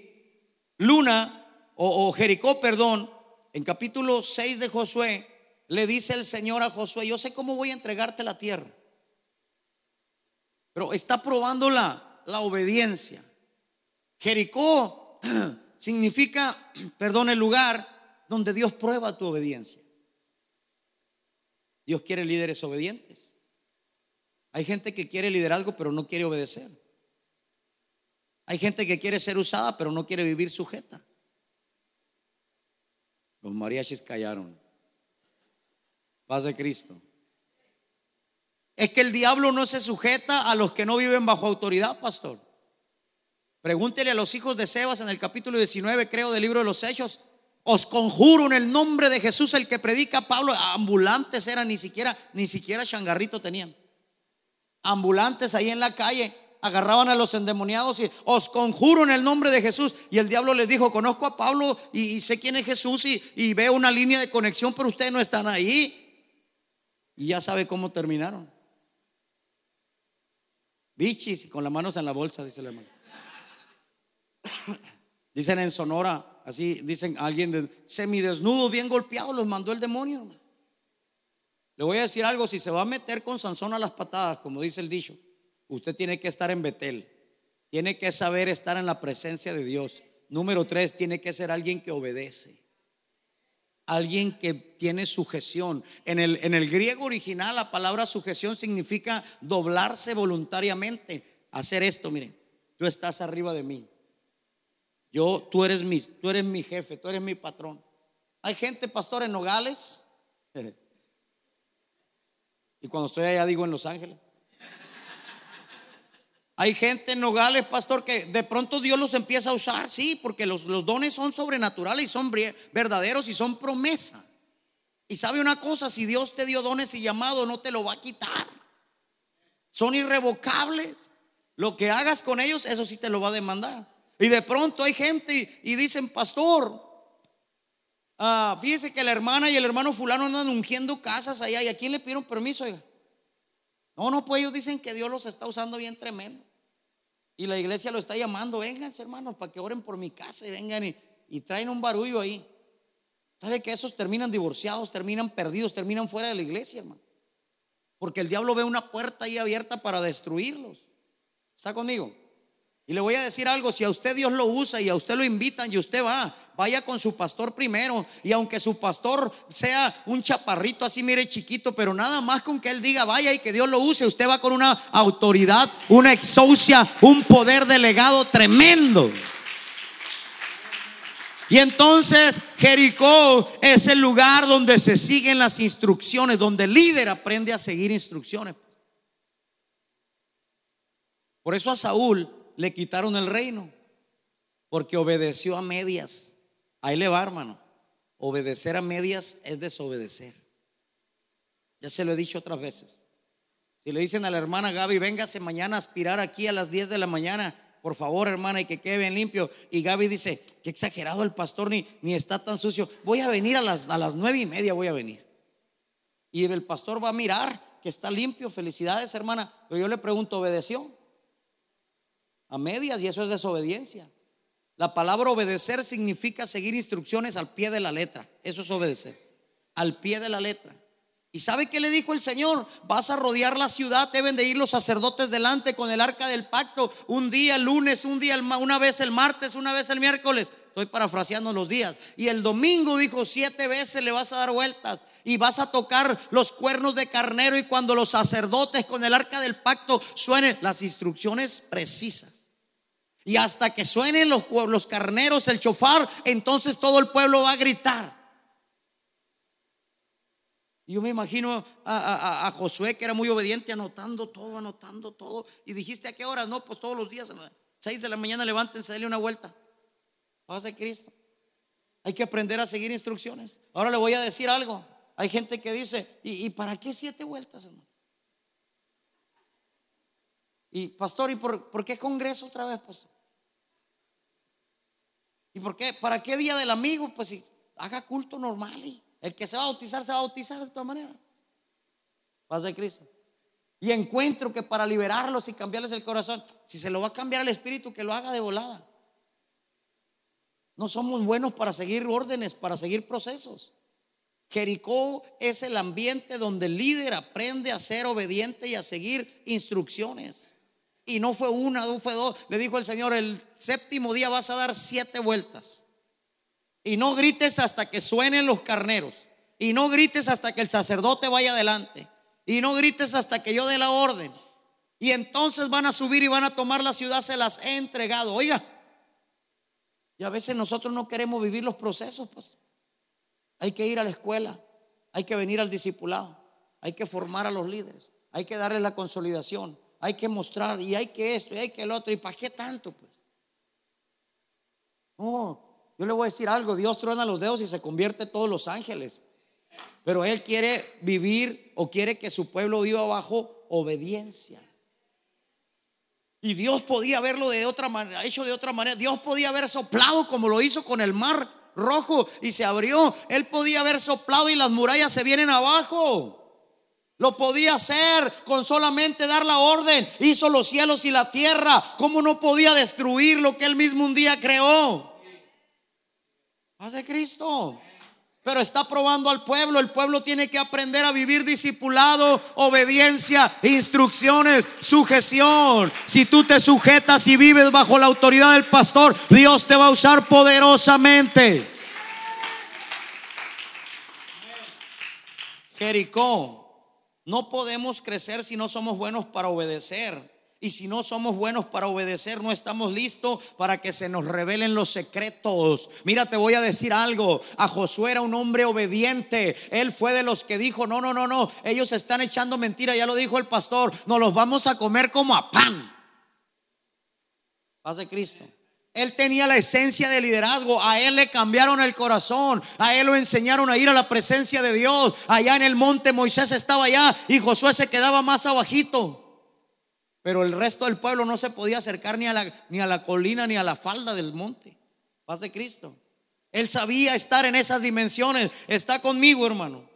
luna, o, o Jericó, perdón, en capítulo 6 de Josué, le dice el Señor a Josué, yo sé cómo voy a entregarte la tierra. Pero está probando la, la obediencia. Jericó significa, perdón, el lugar donde Dios prueba tu obediencia. Dios quiere líderes obedientes. Hay gente que quiere liderazgo pero no quiere obedecer. Hay gente que quiere ser usada pero no quiere vivir sujeta. Los mariachis callaron. Paz de Cristo. Es que el diablo no se sujeta a los que no viven bajo autoridad, pastor. Pregúntele a los hijos de Sebas en el capítulo 19, creo, del libro de los Hechos. Os conjuro en el nombre de Jesús, el que predica Pablo. Ambulantes eran, ni siquiera, ni siquiera changarrito tenían. Ambulantes ahí en la calle agarraban a los endemoniados y os conjuro en el nombre de Jesús. Y el diablo les dijo: Conozco a Pablo y, sé quién es Jesús y, veo una línea de conexión, pero ustedes no están ahí. Y ya sabe cómo terminaron. Bichis con las manos en la bolsa, dice el hermano. Dicen en Sonora, así dicen alguien de semidesnudos, bien golpeados, los mandó el demonio. Le voy a decir algo, si se va a meter con Sansón a las patadas, como dice el dicho, usted tiene que estar en Betel. Tiene que saber estar en la presencia de Dios. Número tres, tiene que ser alguien que obedece. Alguien que tiene sujeción. En el, en el griego original la palabra sujeción significa doblarse voluntariamente. Hacer esto, miren, tú estás arriba de mí. Yo, tú eres mi, tú eres mi jefe, tú eres mi patrón. Hay gente, pastor, en Nogales. Y cuando estoy allá digo en Los Ángeles. Hay gente en Nogales, pastor, que de pronto Dios los empieza a usar, sí, porque los, los dones son sobrenaturales y son verdaderos y son promesa. Y sabe una cosa, si Dios te dio dones y llamado, no te lo va a quitar. Son irrevocables. Lo que hagas con ellos, eso sí te lo va a demandar. Y de pronto hay gente y, dicen, pastor, ah, fíjese que la hermana y el hermano fulano andan ungiendo casas allá. ¿Y a quién le pidieron permiso? No, no, pues ellos dicen que Dios los está usando bien tremendo. Y la iglesia lo está llamando, vénganse hermanos, para que oren por mi casa y vengan y, y traen un barullo ahí. ¿Sabe que esos terminan divorciados, terminan perdidos, terminan fuera de la iglesia, hermano? Porque el diablo ve una puerta ahí abierta para destruirlos. ¿Está conmigo? Y le voy a decir algo, si a usted Dios lo usa y a usted lo invitan y usted va, vaya con su pastor primero. Y aunque su pastor sea un chaparrito así, mire chiquito, pero nada más con que él diga vaya y que Dios lo use, usted va con una autoridad, una exousia, un poder delegado tremendo. Y entonces Jericó es el lugar donde se siguen las instrucciones, donde el líder aprende a seguir instrucciones. Por eso a Saúl le quitaron el reino, porque obedeció a medias. Ahí le va, hermano. Obedecer a medias es desobedecer. Ya se lo he dicho otras veces. Si le dicen a la hermana Gaby, véngase mañana a aspirar aquí a las 10 de la mañana, por favor, hermana, y que quede bien limpio. Y Gaby dice, qué exagerado el pastor, ni, ni está tan sucio. Voy a venir a las, a las nueve y media, voy a venir. Y el pastor va a mirar que está limpio. Felicidades, hermana. Pero yo le pregunto, ¿obedeció? A medias, y eso es desobediencia. La palabra obedecer significa seguir instrucciones al pie de la letra. Eso es obedecer. Al pie de la letra. ¿Y sabe qué le dijo el Señor? Vas a rodear la ciudad, deben de ir los sacerdotes delante con el arca del pacto, un día el lunes, un día una vez el martes, una vez el miércoles. Estoy parafraseando los días. Y el domingo dijo, siete veces le vas a dar vueltas y vas a tocar los cuernos de carnero y cuando los sacerdotes con el arca del pacto suenen las instrucciones precisas. Y hasta que suenen los, los carneros, el chofar, entonces todo el pueblo va a gritar. Yo me imagino a, a- Josué que era muy obediente, anotando todo, anotando todo. Y dijiste a qué horas, no, pues todos los días, a las seis de la mañana, levántense, dale una vuelta. Paz de Cristo. Hay que aprender a seguir instrucciones. Ahora le voy a decir algo. Hay gente que dice, ¿y, y para qué siete vueltas, hermano? Y pastor, ¿y por, por qué congreso otra vez, pastor? ¿Y por qué? ¿Para qué día del amigo? Pues si haga culto normal y el que se va a bautizar se va a bautizar de todas maneras. Paz de Cristo. Y encuentro que para liberarlos y cambiarles el corazón, si se lo va a cambiar el espíritu, que lo haga de volada. No somos buenos para seguir órdenes, para seguir procesos. Jericó es el ambiente donde el líder aprende a ser obediente y a seguir instrucciones. Y no fue una, no fue dos. Le dijo el Señor, el séptimo día vas a dar siete vueltas. Y no grites hasta que suenen los carneros. Y no grites hasta que el sacerdote vaya adelante. Y no grites hasta que yo dé la orden. Y entonces van a subir y van a tomar la ciudad, se las he entregado. Oiga, y a veces nosotros no queremos vivir los procesos. Hay que ir a la escuela, hay que venir al discipulado, hay que formar a los líderes, hay que darles la consolidación, hay que mostrar y hay que esto y hay que el otro. ¿Y para qué tanto, pues? No, yo le voy a decir algo, Dios truena los dedos y se convierte en todos los ángeles. Pero Él quiere vivir o quiere que su pueblo viva bajo obediencia. Y Dios podía haberlo de otra manera, hecho de otra manera. Dios podía haber soplado como lo hizo con el mar rojo y se abrió. Él podía haber soplado y las murallas se vienen abajo. Lo podía hacer con solamente dar la orden. Hizo los cielos y la tierra. ¿Cómo no podía destruir lo que él mismo un día creó? Hace Cristo. Pero está probando al pueblo. El pueblo tiene que aprender a vivir discipulado, obediencia, instrucciones, sujeción. Si tú te sujetas y vives bajo la autoridad del pastor, Dios te va a usar poderosamente. Jericó, no podemos crecer si no somos buenos para obedecer. Y si no somos buenos para obedecer, no estamos listos para que se nos revelen los secretos. Mira, te voy a decir algo. A Josué era un hombre obediente. Él fue de los que dijo, no, no, no, no. Ellos están echando mentira. Ya lo dijo el pastor. Nos los vamos a comer como a pan. Paz de Cristo. Él tenía la esencia de liderazgo. A él le cambiaron el corazón. A él lo enseñaron a ir a la presencia de Dios. Allá en el monte Moisés estaba allá y Josué se quedaba más abajito. Pero el resto del pueblo no se podía acercar ni a la, ni a la colina ni a la falda del monte. Paz de Cristo. Él sabía estar en esas dimensiones. Está conmigo, hermano.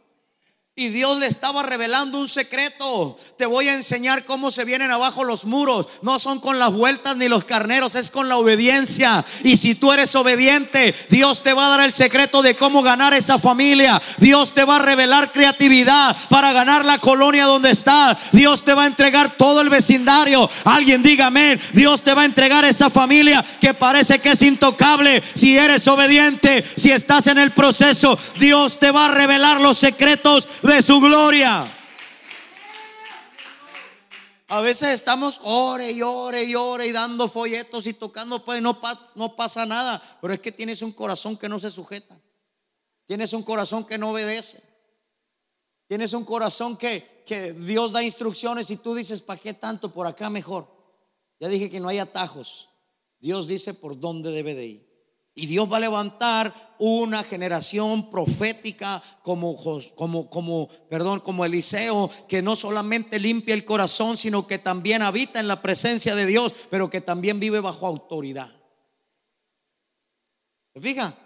Y Dios le estaba revelando un secreto. Te voy a enseñar cómo se vienen abajo los muros. No son con las vueltas ni los carneros, es con la obediencia. Y si tú eres obediente, Dios te va a dar el secreto de cómo ganar esa familia. Dios te va a revelar creatividad para ganar la colonia donde está. Dios te va a entregar todo el vecindario. Alguien diga amén. Dios te va a entregar esa familia que parece que es intocable. Si eres obediente, si estás en el proceso, Dios te va a revelar los secretos de su gloria. A veces estamos ore y ore y ore y dando folletos y tocando, pues no, pa- no pasa nada. Pero es que tienes un corazón que no se sujeta. Tienes un corazón que no obedece. Tienes un corazón que, que Dios da instrucciones y tú dices, ¿para qué tanto? Por acá mejor. Ya dije que no hay atajos. Dios dice por dónde debe de ir. Y Dios va a levantar una generación profética como, como, como, perdón, como Eliseo, que no solamente limpia el corazón, sino que también habita en la presencia de Dios, pero que también vive bajo autoridad. ¿Se fija?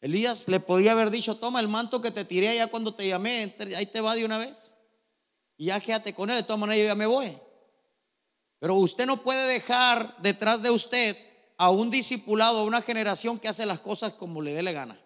Elías le podía haber dicho, toma el manto que te tiré allá cuando te llamé, ahí te va de una vez. Y ya quédate con él, de todas maneras yo ya me voy. Pero usted no puede dejar detrás de usted a un discipulado, a una generación que hace las cosas como le dé la gana.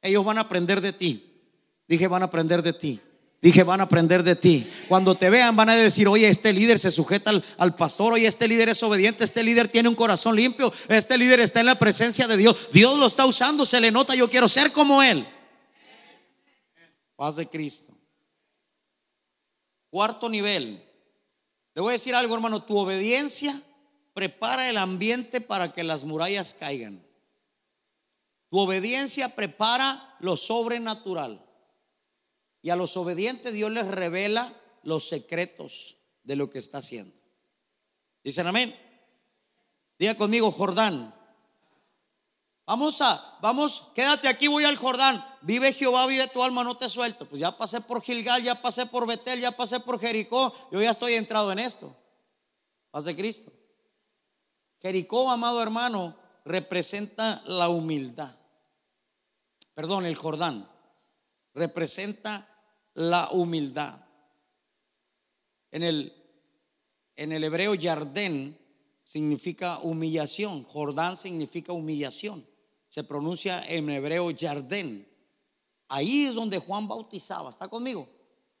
Ellos van a aprender de ti. Dije, van a aprender de ti. Dije, van a aprender de ti. Cuando te vean, van a decir, oye, este líder se sujeta al, al pastor, oye, este líder es obediente, este líder tiene un corazón limpio, este líder está en la presencia de Dios. Dios lo está usando, se le nota, yo quiero ser como él. Paz de Cristo. Cuarto nivel. Le voy a decir algo, hermano, tu obediencia prepara el ambiente para que las murallas caigan. Tu obediencia prepara lo sobrenatural. Y a los obedientes Dios les revela los secretos de lo que está haciendo. Dicen amén. Diga conmigo, Jordán. Vamos a, vamos, quédate aquí, voy al Jordán. Vive Jehová, vive tu alma, no te suelto. Pues ya pasé por Gilgal, ya pasé por Betel, ya pasé por Jericó. Yo ya estoy entrado en esto. Paz de Cristo. Jericó, amado hermano, representa la humildad. Perdón, el Jordán representa la humildad. En el, en el hebreo, Yardén significa humillación. Jordán significa humillación. Se pronuncia en hebreo Yardén. Ahí es donde Juan bautizaba. ¿Está conmigo?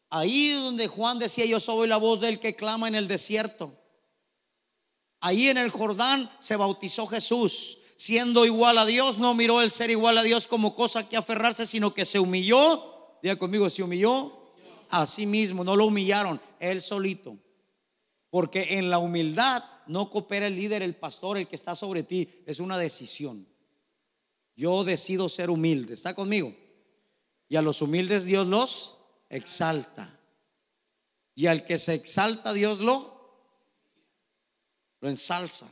Ahí es donde Juan decía, yo soy la voz del que clama en el desierto. Ahí en el Jordán se bautizó Jesús. Siendo igual a Dios, no miró el ser igual a Dios como cosa que aferrarse, sino que se humilló. Diga conmigo, se humilló a sí mismo. No lo humillaron, él solito. Porque en la humildad no coopera el líder, el pastor, el que está sobre ti. Es una decisión. Yo decido ser humilde. ¿Está conmigo? Y a los humildes Dios los exalta. Y al que se exalta Dios lo, lo ensalza.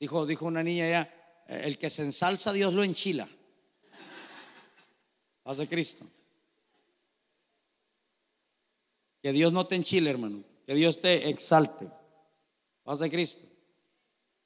Dijo, dijo una niña ya, el que se ensalza Dios lo enchila. De Cristo. Que Dios no te enchile, hermano. Que Dios te exalte. Paz de Cristo.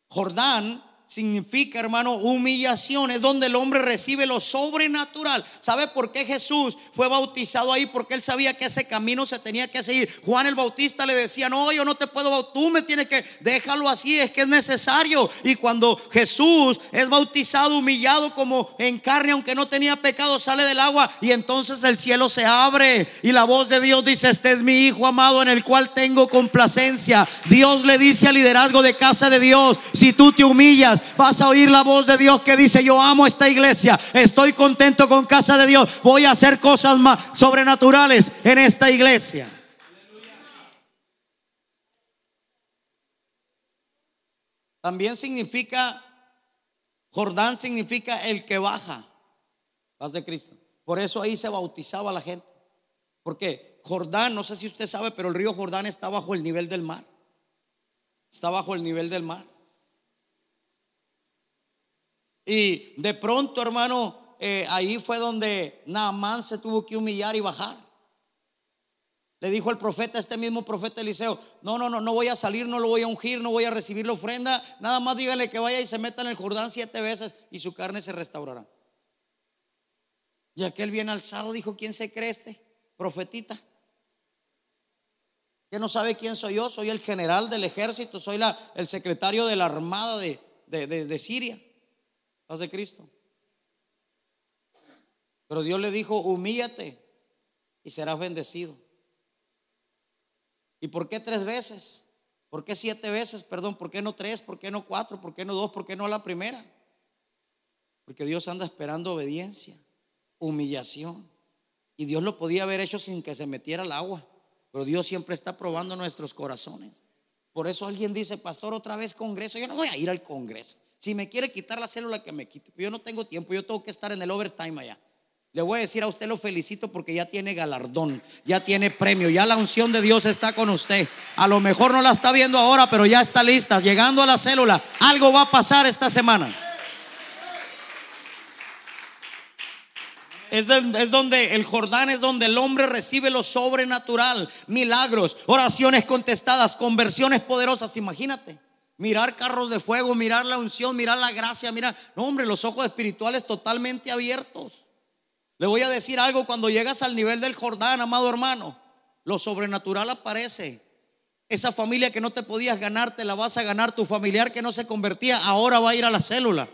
Jordán significa, hermano, humillación. Es donde el hombre recibe lo sobrenatural. ¿Sabe por qué Jesús fue bautizado ahí? Porque él sabía que ese camino se tenía que seguir. Juan el Bautista le decía, no, yo no te puedo bautizar. Tú me tienes que, déjalo así, es que es necesario. Y cuando Jesús es bautizado, humillado como en carne, aunque no tenía pecado, sale del agua. Y entonces el cielo se abre. Y la voz de Dios dice, este es mi Hijo amado en el cual tengo complacencia. Dios le dice al liderazgo de casa de Dios, si tú te humillas, vas a oír la voz de Dios que dice, yo amo esta iglesia, estoy contento con casa de Dios, voy a hacer cosas más sobrenaturales en esta iglesia. También significa, Jordán significa el que baja, paz de Cristo. Por eso ahí se bautizaba la gente. Porque Jordán, no sé si usted sabe, pero el río Jordán está bajo el nivel del mar. Está bajo el nivel del mar. Y de pronto, hermano, eh, ahí fue donde Naamán se tuvo que humillar y bajar. Le dijo el profeta, este mismo profeta Eliseo, no, no, no, no voy a salir, no lo voy a ungir, no voy a recibir la ofrenda, nada más dígale que vaya y se meta en el Jordán siete veces y su carne se restaurará. Y aquel bien alzado dijo, ¿quién se cree este? Profetita. Que no sabe quién soy yo, soy el general del ejército, soy el secretario de la armada de Siria. Paz de Cristo. Pero Dios le dijo, humíllate y serás bendecido. ¿Y por qué tres veces? ¿Por qué siete veces? Perdón, ¿por qué no tres? ¿Por qué no cuatro? ¿Por qué no dos? ¿Por qué no la primera? Porque Dios anda esperando obediencia, humillación. Y Dios lo podía haber hecho sin que se metiera el agua. Pero Dios siempre está probando nuestros corazones. Por eso alguien dice, pastor, otra vez Congreso. Yo no voy a ir al Congreso. Si me quiere quitar la célula, que me quite. Yo no tengo tiempo, yo tengo que estar en el overtime allá. Le voy a decir a usted lo felicito porque ya tiene galardón, ya tiene premio, ya la unción de Dios está con usted. A lo mejor no la está viendo ahora, pero ya está lista. Llegando a la célula, algo va a pasar esta semana. Es, es donde el Jordán es donde el hombre recibe lo sobrenatural, milagros, oraciones contestadas, conversiones poderosas. Imagínate, mirar carros de fuego, mirar la unción, mirar la gracia, mirar, no hombre, los ojos espirituales totalmente abiertos. Le voy a decir algo, cuando llegas al nivel del Jordán, amado hermano, lo sobrenatural aparece. Esa familia que no te podías ganar, te la vas a ganar. Tu familiar que no se convertía, ahora va a ir a la célula.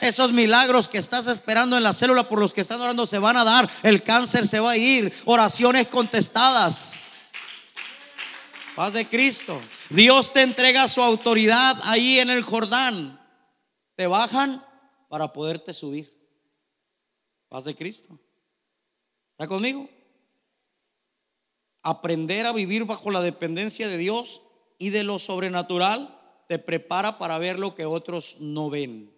Esos milagros que estás esperando en la célula por los que están orando se van a dar. El cáncer se va a ir. Oraciones contestadas. Paz de Cristo. Dios te entrega su autoridad ahí en el Jordán. Te bajan para poderte subir. Paz de Cristo. ¿Está conmigo? Aprender a vivir bajo la dependencia de Dios y de lo sobrenatural te prepara para ver lo que otros no ven.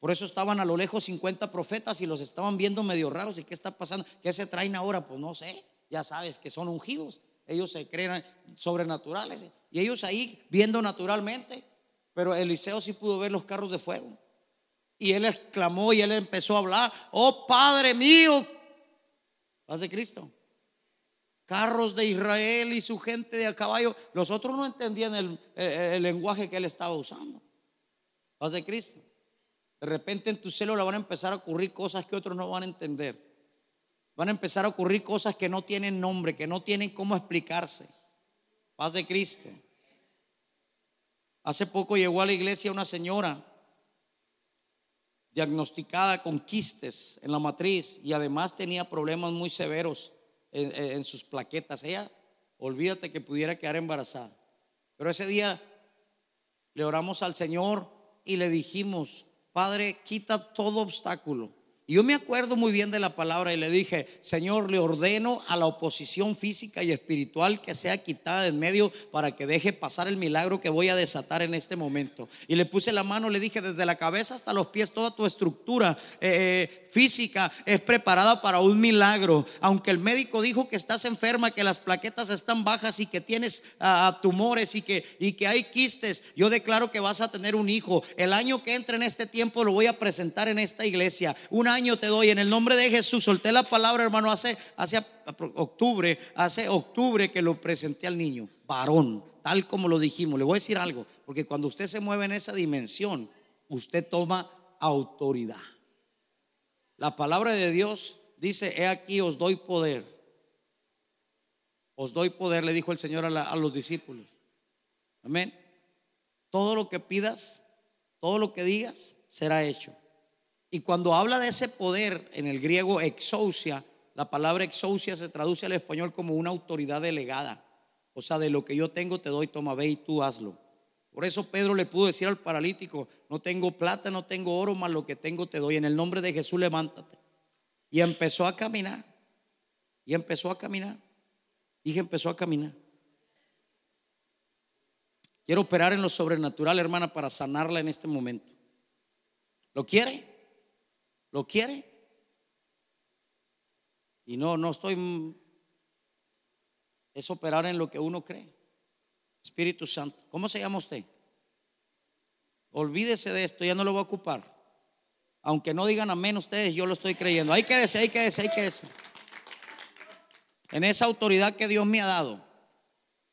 Por eso estaban a lo lejos 50 profetas y los estaban viendo medio raros. ¿Y qué está pasando? ¿Qué se traen ahora? Pues no sé. Ya sabes que son ungidos. Ellos se creen sobrenaturales. Y ellos ahí viendo naturalmente. Pero Eliseo sí pudo ver los carros de fuego. Y él exclamó y él empezó a hablar. Oh Padre mío. Paz de Cristo. Carros de Israel y su gente de a caballo. Los otros no entendían el, el- lenguaje que él estaba usando. Paz de Cristo. De repente en tu célula van a empezar a ocurrir cosas que otros no van a entender. Van a empezar a ocurrir cosas que no tienen nombre, que no tienen cómo explicarse. Paz de Cristo. Hace poco llegó a la iglesia una señora diagnosticada con quistes en la matriz y además tenía problemas muy severos en, sus plaquetas. Ella, olvídate que pudiera quedar embarazada. Pero ese día le oramos al Señor y le dijimos, Padre, quita todo obstáculo. Yo me acuerdo muy bien de la palabra y le dije, Señor, le ordeno a la oposición física y espiritual que sea quitada de en medio para que deje pasar el milagro que voy a desatar en este momento. Y le puse la mano, le dije, desde la cabeza hasta los pies, toda tu estructura eh, eh, física es preparada para un milagro. Aunque el médico dijo que estás enferma, que las plaquetas están bajas y que tienes ah, tumores y que, y que hay quistes, yo declaro que vas a tener un hijo. El año que entre en este tiempo lo voy a presentar en esta iglesia. Un año te doy en el nombre de Jesús. Solté la palabra, hermano, hace, hace octubre, hace octubre que lo presenté al niño, varón, tal como lo dijimos. Le voy a decir algo, porque cuando usted se mueve en esa dimensión, usted toma autoridad. La palabra de Dios dice, he aquí os doy poder. Os doy poder, le dijo el Señor a los discípulos. Amén. Todo lo que pidas, todo lo que digas, será hecho. Y cuando habla de ese poder en el griego exousia, la palabra exousia se traduce al español como una autoridad delegada. O sea, de lo que yo tengo te doy, toma, ve y tú hazlo. Por eso Pedro le pudo decir al paralítico, no tengo plata, no tengo oro, más lo que tengo te doy. En el nombre de Jesús levántate. Y empezó a caminar. Y empezó a caminar. Dije, empezó a caminar. Quiero operar en lo sobrenatural, hermana, para sanarla en este momento. ¿Lo quiere? ¿Lo quiere? Y no, no estoy... Es operar en lo que uno cree. Espíritu Santo. ¿Cómo se llama usted? Olvídese de esto, ya no lo va a ocupar. Aunque no digan amén ustedes, yo lo estoy creyendo. Ahí quédese, ahí quédese, ahí quédese. En esa autoridad que Dios me ha dado,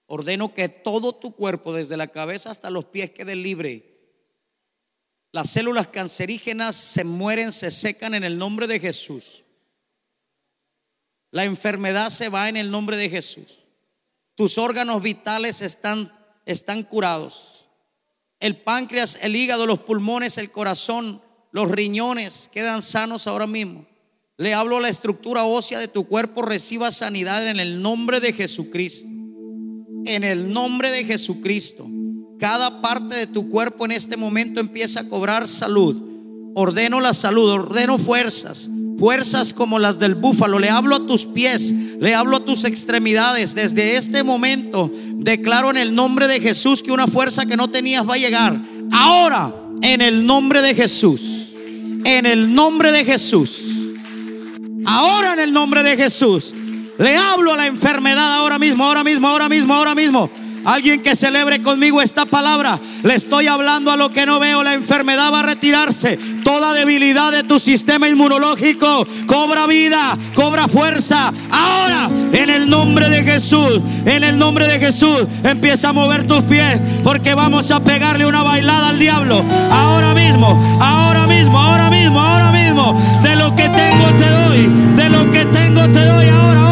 ordeno que todo tu cuerpo, desde la cabeza hasta los pies, quede libre. Las células cancerígenas se mueren, se secan en el nombre de Jesús. La enfermedad se va en el nombre de Jesús. Tus órganos vitales están, están curados. El páncreas, el hígado, los pulmones, el corazón, los riñones quedan sanos ahora mismo. Le hablo a la estructura ósea de tu cuerpo, reciba sanidad en el nombre de Jesucristo. En el nombre de Jesucristo. Cada parte de tu cuerpo en este momento empieza a cobrar salud. Ordeno la salud, ordeno fuerzas, fuerzas como las del búfalo. Le hablo a tus pies, le hablo a tus extremidades. Desde este momento declaro en el nombre de Jesús que una fuerza que no tenías va a llegar. Ahora, en el nombre de Jesús. En el nombre de Jesús. Ahora en el nombre de Jesús. Le hablo a la enfermedad ahora mismo, ahora mismo, ahora mismo, ahora mismo. Alguien que celebre conmigo esta palabra. Le estoy hablando a lo que no veo. La enfermedad va a retirarse. Toda debilidad de tu sistema inmunológico cobra vida, cobra fuerza. Ahora, en el nombre de Jesús, en el nombre de Jesús, empieza a mover tus pies porque vamos a pegarle una bailada al diablo. Ahora mismo, ahora mismo, ahora mismo, ahora mismo. De lo que tengo te doy, de lo que tengo te doy. Ahora,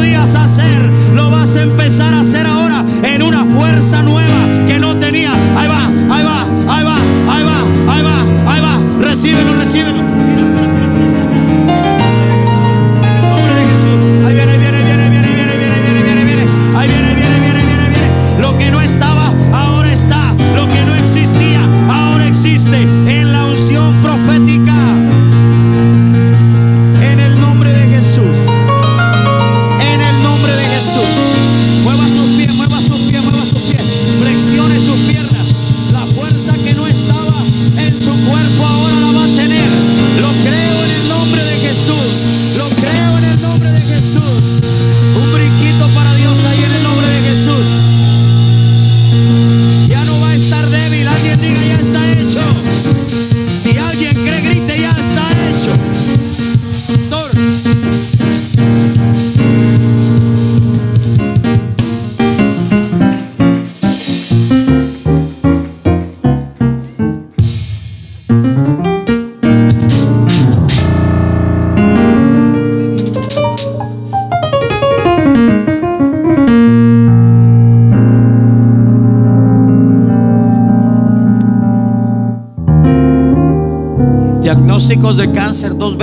podías hacer, lo vas a empezar a hacer ahora en una fuerza nueva que no tenía. Ahí va, ahí va, ahí va, ahí va, ahí va, ahí va. Recíbelo, recíbelo.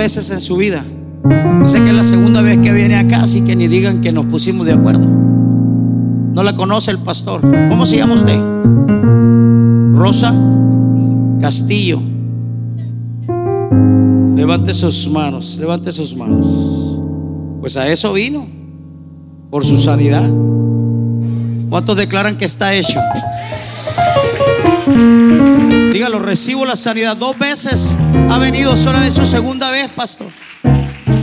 Veces en su vida. Dice que es la segunda vez que viene acá, así que ni digan que nos pusimos de acuerdo. No la conoce el pastor. ¿Cómo se llama usted? Rosa Castillo. Levante sus manos, levante sus manos. Pues a eso vino, por su sanidad. ¿Cuántos declaran que está hecho? Dígalo, recibo la sanidad. Dos veces ha venido, solo es su segunda vez, pastor.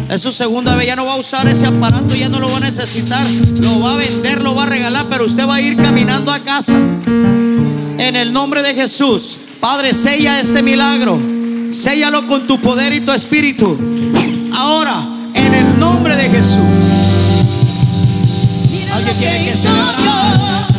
Es su segunda vez, ya no va a usar ese aparato, ya no lo va a necesitar. Lo va a vender, lo va a regalar, pero usted va a ir caminando a casa. En el nombre de Jesús, Padre, sella este milagro. Séllalo con tu poder y tu espíritu. Ahora, en el nombre de Jesús. Alguien tiene que celebrar.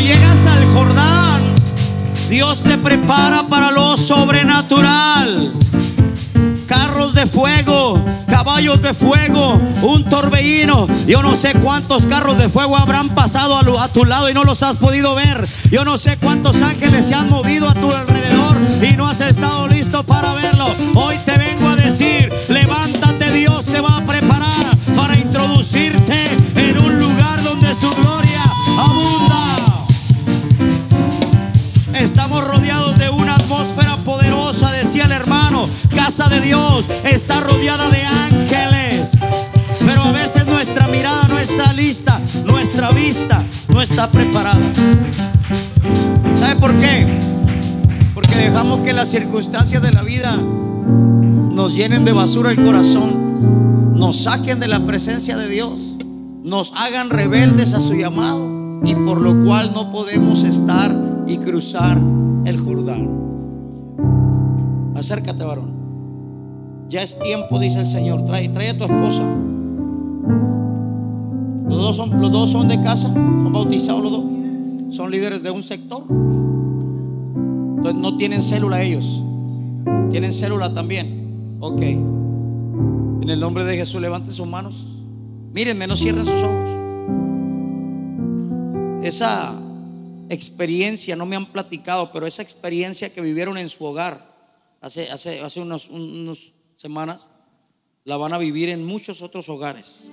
Llegas al Jordán, Dios te prepara para lo sobrenatural. Carros de fuego, caballos de fuego, un torbellino. Yo no sé cuántos carros de fuego habrán pasado a tu lado y no los has podido ver. Yo no sé cuántos ángeles se han movido a tu alrededor y no has estado listo para verlo. Hoy te vengo a decir, levántate, Dios te va a preparar para introducirte en un lugar donde su gloria Casa de Dios está rodeada de ángeles. Pero a veces nuestra mirada no lista, nuestra vista no está preparada. ¿Sabe por qué? Porque dejamos que las circunstancias de la vida nos llenen de basura el corazón, nos saquen de la presencia de Dios, nos hagan rebeldes a su llamado y por lo cual no podemos estar y cruzar el Jordán. Acércate, varón. Ya es tiempo, dice el Señor. Trae, trae a tu esposa. Los dos, son, los dos son de casa, son bautizados los dos. Son líderes de un sector. Entonces no tienen célula ellos. Tienen célula también. Ok. En el nombre de Jesús, levanten sus manos. Mírenme, no cierren sus ojos. Esa experiencia, no me han platicado, pero esa experiencia que vivieron en su hogar hace, hace, hace unos, unos semanas, la van a vivir en muchos otros hogares.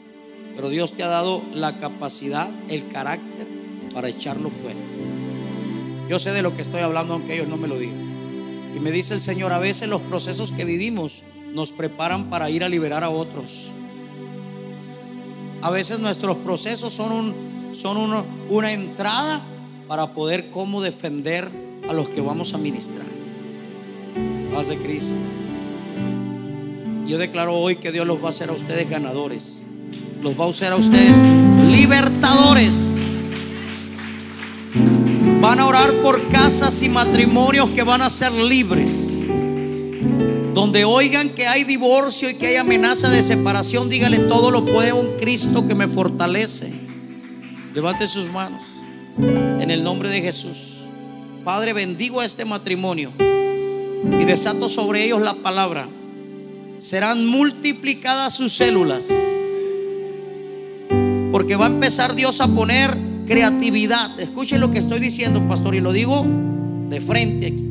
Pero Dios te ha dado la capacidad, el carácter para echarlo fuera. Yo sé de lo que estoy hablando, aunque ellos no me lo digan. Y me dice el Señor, a veces los procesos que vivimos nos preparan para ir a liberar a otros. A veces nuestros procesos son, un, son uno- una entrada para poder cómo defender a los que vamos a ministrar. Paz de Cristo. Yo declaro hoy que Dios los va a hacer a ustedes ganadores. Los va a hacer a ustedes libertadores. Van a orar por casas y matrimonios que van a ser libres. Donde oigan que hay divorcio y que hay amenaza de separación, dígale todo lo puede un Cristo que me fortalece. Levante sus manos en el nombre de Jesús. Padre, bendigo a este matrimonio y desato sobre ellos la palabra. Serán multiplicadas sus células. Porque va a empezar Dios a poner creatividad. Escuchen lo que estoy diciendo, pastor, y lo digo de frente aquí.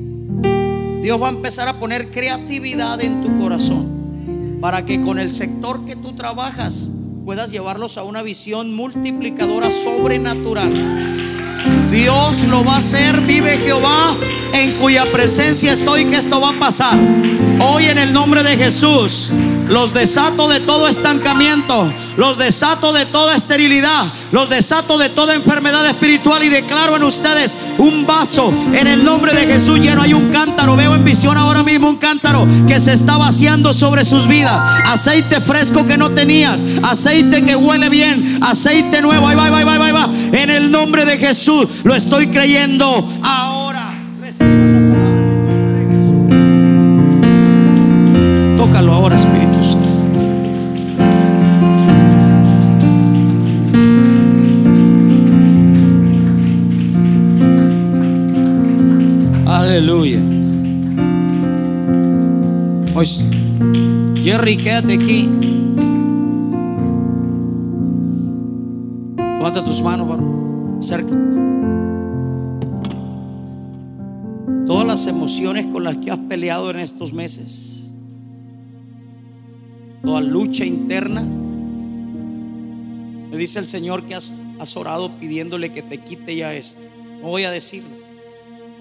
Dios va a empezar a poner creatividad en tu corazón para que con el sector que tú trabajas puedas llevarlos a una visión multiplicadora sobrenatural. Dios lo va a hacer, vive Jehová, en cuya presencia estoy que esto va a pasar. Hoy en el nombre de Jesús, los desato de todo estancamiento, los desato de toda esterilidad, los desato de toda enfermedad espiritual y declaro en ustedes un vaso en el nombre de Jesús lleno. Hay un cántaro, veo en visión ahora mismo un cántaro que se está vaciando sobre sus vidas. Aceite fresco que no tenías, aceite que huele bien, aceite nuevo. Ahí va, ahí va, ahí va, ahí va. En el nombre de Jesús lo estoy creyendo ahora. Pues, Jerry, quédate aquí. Levanta tus manos, varón. Todas las emociones con las que has peleado en estos meses. Toda lucha interna. Me dice el Señor que has, has orado pidiéndole que te quite ya esto. No voy a decirlo.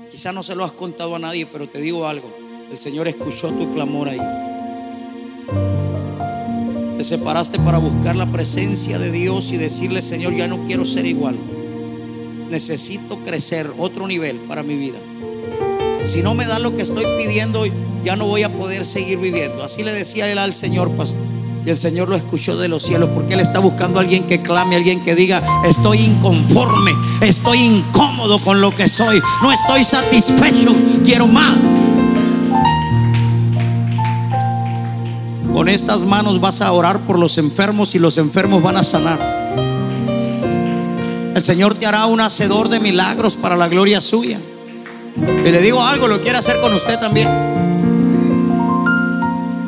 Quizá no se lo has contado a nadie, pero te digo algo. El Señor escuchó tu clamor ahí. Te separaste para buscar la presencia de Dios y decirle, Señor, ya no quiero ser igual. Necesito crecer otro nivel para mi vida. Si no me da lo que estoy pidiendo, ya no voy a poder seguir viviendo. Así le decía él al Señor, pastor. Y el Señor lo escuchó de los cielos porque Él está buscando a alguien que clame, alguien que diga, estoy inconforme, estoy incómodo con lo que soy, no estoy satisfecho, quiero más. Con estas manos vas a orar por los enfermos y los enfermos van a sanar. El Señor te hará un hacedor de milagros para la gloria suya. Y le digo algo, lo quiere hacer con usted también.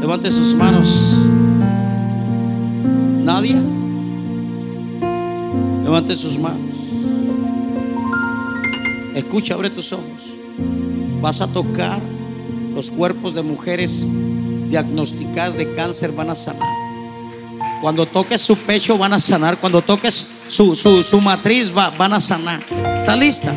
Levante sus manos. Nadie. Levante sus manos. Escucha, abre tus ojos. Vas a tocar los cuerpos de mujeres diagnosticadas de cáncer, van a sanar. Cuando toques su pecho, van a sanar. Cuando toques su, su- su matriz, va- van a sanar. ¿Está lista?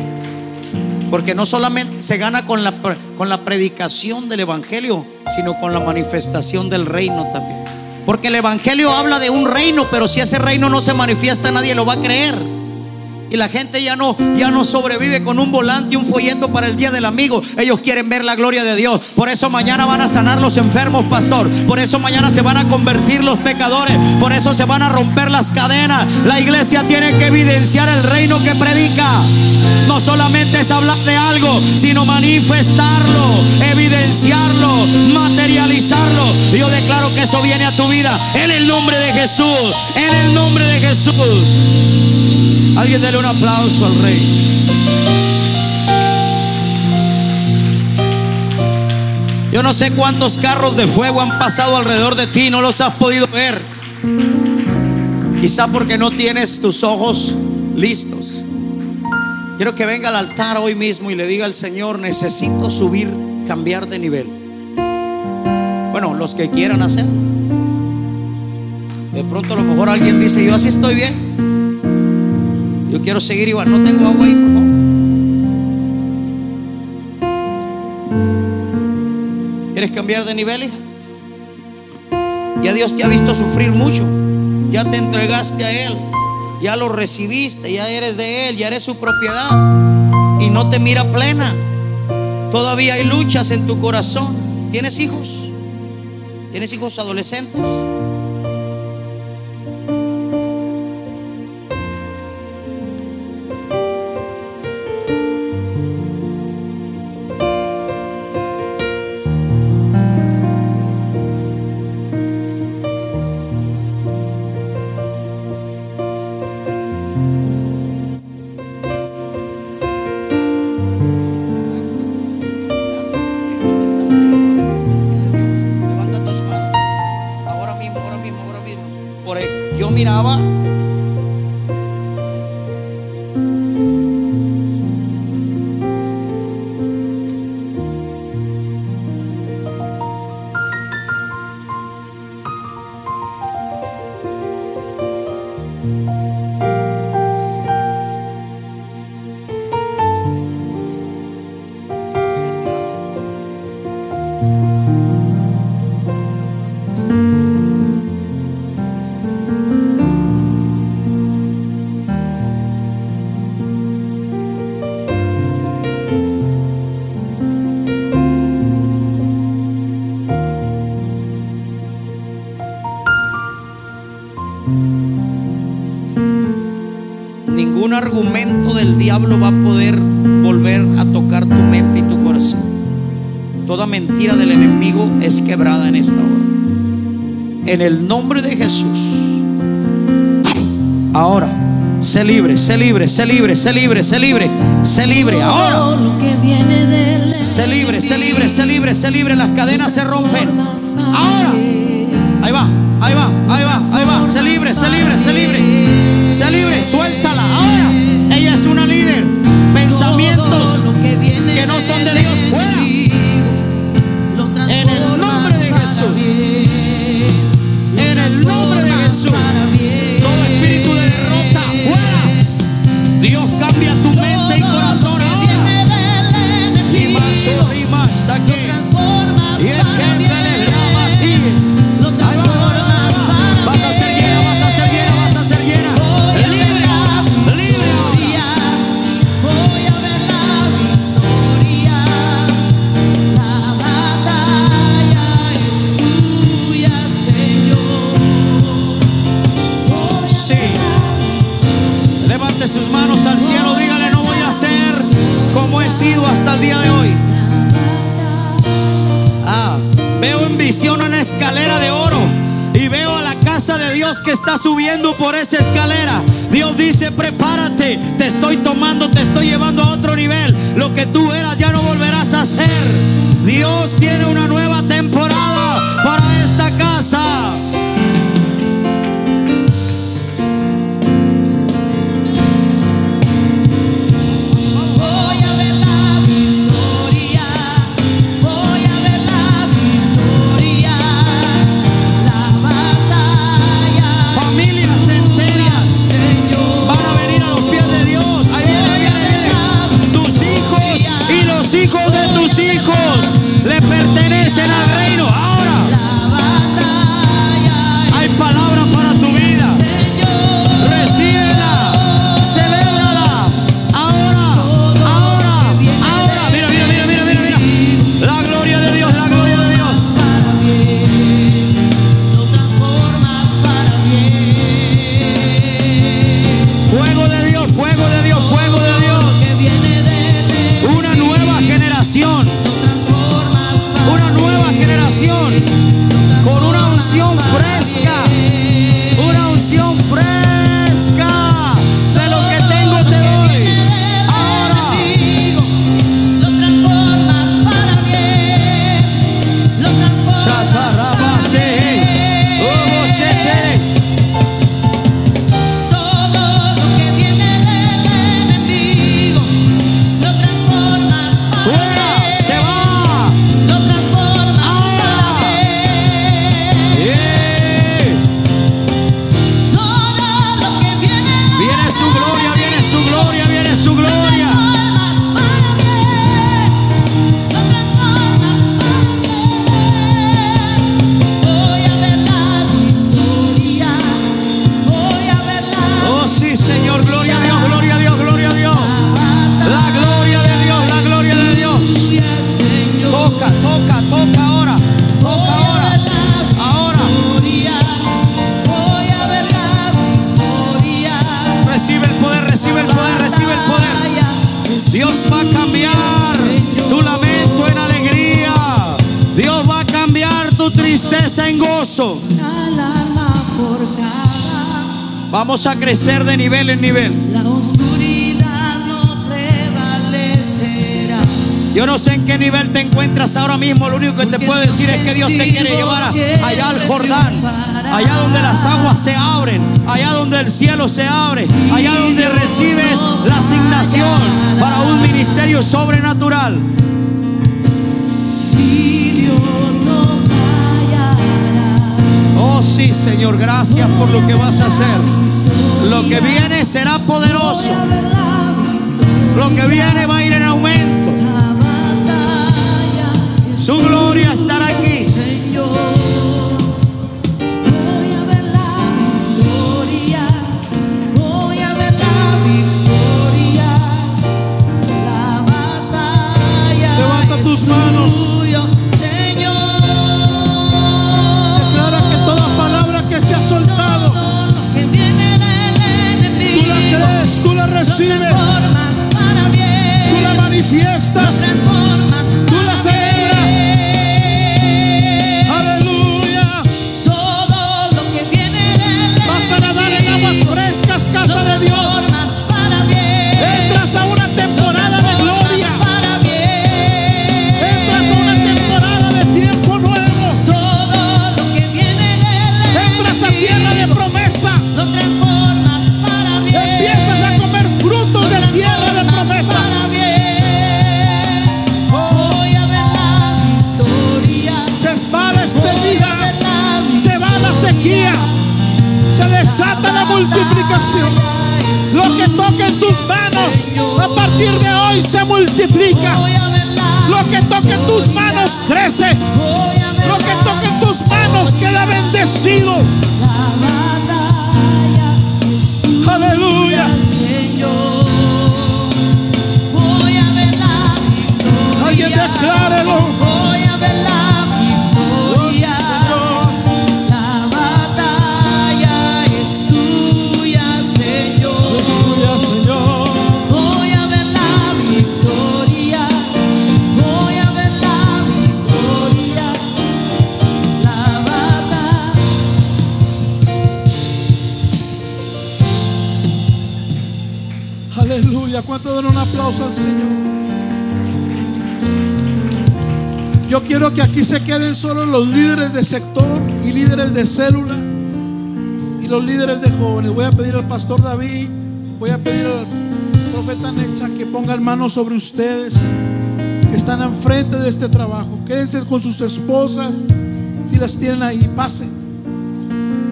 Porque no solamente se gana con la, con la predicación del Evangelio, sino con la manifestación del reino también. Porque el Evangelio habla de un reino, pero si ese reino no se manifiesta, nadie lo va a creer. Y la gente ya no, ya no sobrevive con un volante y un folleto para el día del amigo. Ellos quieren ver la gloria de Dios. Por eso mañana van a sanar los enfermos, pastor. Por eso mañana se van a convertir los pecadores. Por eso se van a romper las cadenas. La iglesia tiene que evidenciar el reino que predica. No solamente es hablar de algo, sino manifestarlo, evidenciarlo, materializarlo. Yo declaro que eso viene a tu vida en el nombre de Jesús. En el nombre de Jesús. Alguien dele un aplauso al rey. Yo no sé cuántos carros de fuego han pasado alrededor de ti, no los has podido ver. Quizá porque no tienes tus ojos listos. Quiero que venga al altar hoy mismo y le diga al Señor, necesito subir, cambiar de nivel. Bueno, los que quieran hacer. De pronto a lo mejor alguien dice, yo así estoy bien. Yo quiero seguir igual. No tengo agua ahí, por favor. ¿Quieres cambiar de nivel, hija? Ya Dios te ha visto sufrir mucho. Ya te entregaste a Él. Ya lo recibiste. Ya eres de Él. Ya eres su propiedad. Y no te mira plena. Todavía hay luchas en tu corazón. ¿Tienes hijos? ¿Tienes hijos adolescentes? Argumento del diablo va a poder volver a tocar tu mente y tu corazón. Toda mentira del enemigo es quebrada en esta hora. En el nombre de Jesús. Ahora, sé libre, sé libre, sé libre, sé libre, sé libre, sé libre. Ahora, sé libre, sé libre, sé libre, sé libre. Las cadenas se rompen. Ahora. Ahí va, ahí va, ahí va, ahí va. Sé libre, sé libre, sé libre. Sé libre, suéltala. Ahora. Que está subiendo por esa escalera. Dios dice, prepárate, te estoy tomando, te estoy llevando a otro nivel. Lo que tú eras ya no volverás a hacer. Dios tiene una nueva temporada para esta Vamos a crecer de nivel en nivel. la oscuridad no prevalecerá. Yo no sé en qué nivel te encuentras ahora mismo. Lo único que te puedo decir es que Dios te quiere llevar a- allá al Jordán. Allá donde las aguas se abren. Allá donde el cielo se abre. Allá donde recibes la asignación para un ministerio sobrenatural. Y Dios no fallará. Oh sí, Señor, gracias por lo que vas a hacer. Lo que viene será poderoso. Lo que viene va a ir en aumento. Su gloria estará aquí. Señor, voy a quiero que aquí se queden solo los líderes de sector y líderes de célula y los líderes de jóvenes. Voy a pedir al pastor David, voy a pedir al profeta Nexa que pongan manos sobre ustedes que están enfrente de este trabajo. Quédense con sus esposas, si las tienen ahí, pasen,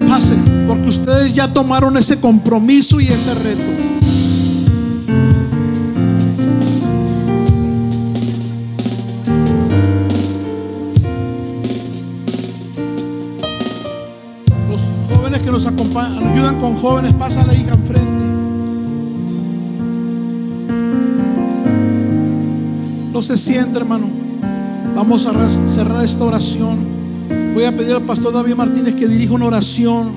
pasen, porque ustedes ya tomaron ese compromiso y ese reto. Ayudan con jóvenes, pasa la hija enfrente. No se siente, hermano. Vamos a cerrar esta oración. Voy a pedir al pastor David Martínez que dirija una oración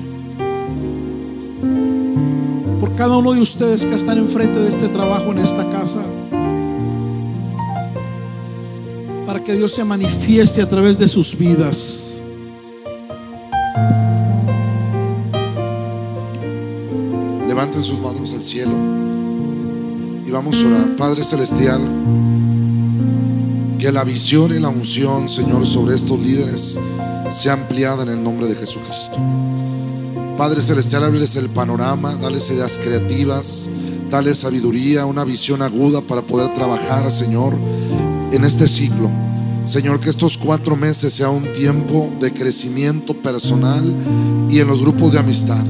por cada uno de ustedes que están enfrente de este trabajo en esta casa. para que Dios se manifieste a través de sus vidas. Levanten sus manos al cielo y vamos a orar. Padre Celestial, que la visión y la unción, Señor, sobre estos líderes sea ampliada en el nombre de Jesucristo. Padre Celestial, háblales el panorama, dales ideas creativas, dale sabiduría, una visión aguda para poder trabajar, Señor, en este ciclo. Señor, que estos cuatro meses sea un tiempo de crecimiento personal y en los grupos de amistad,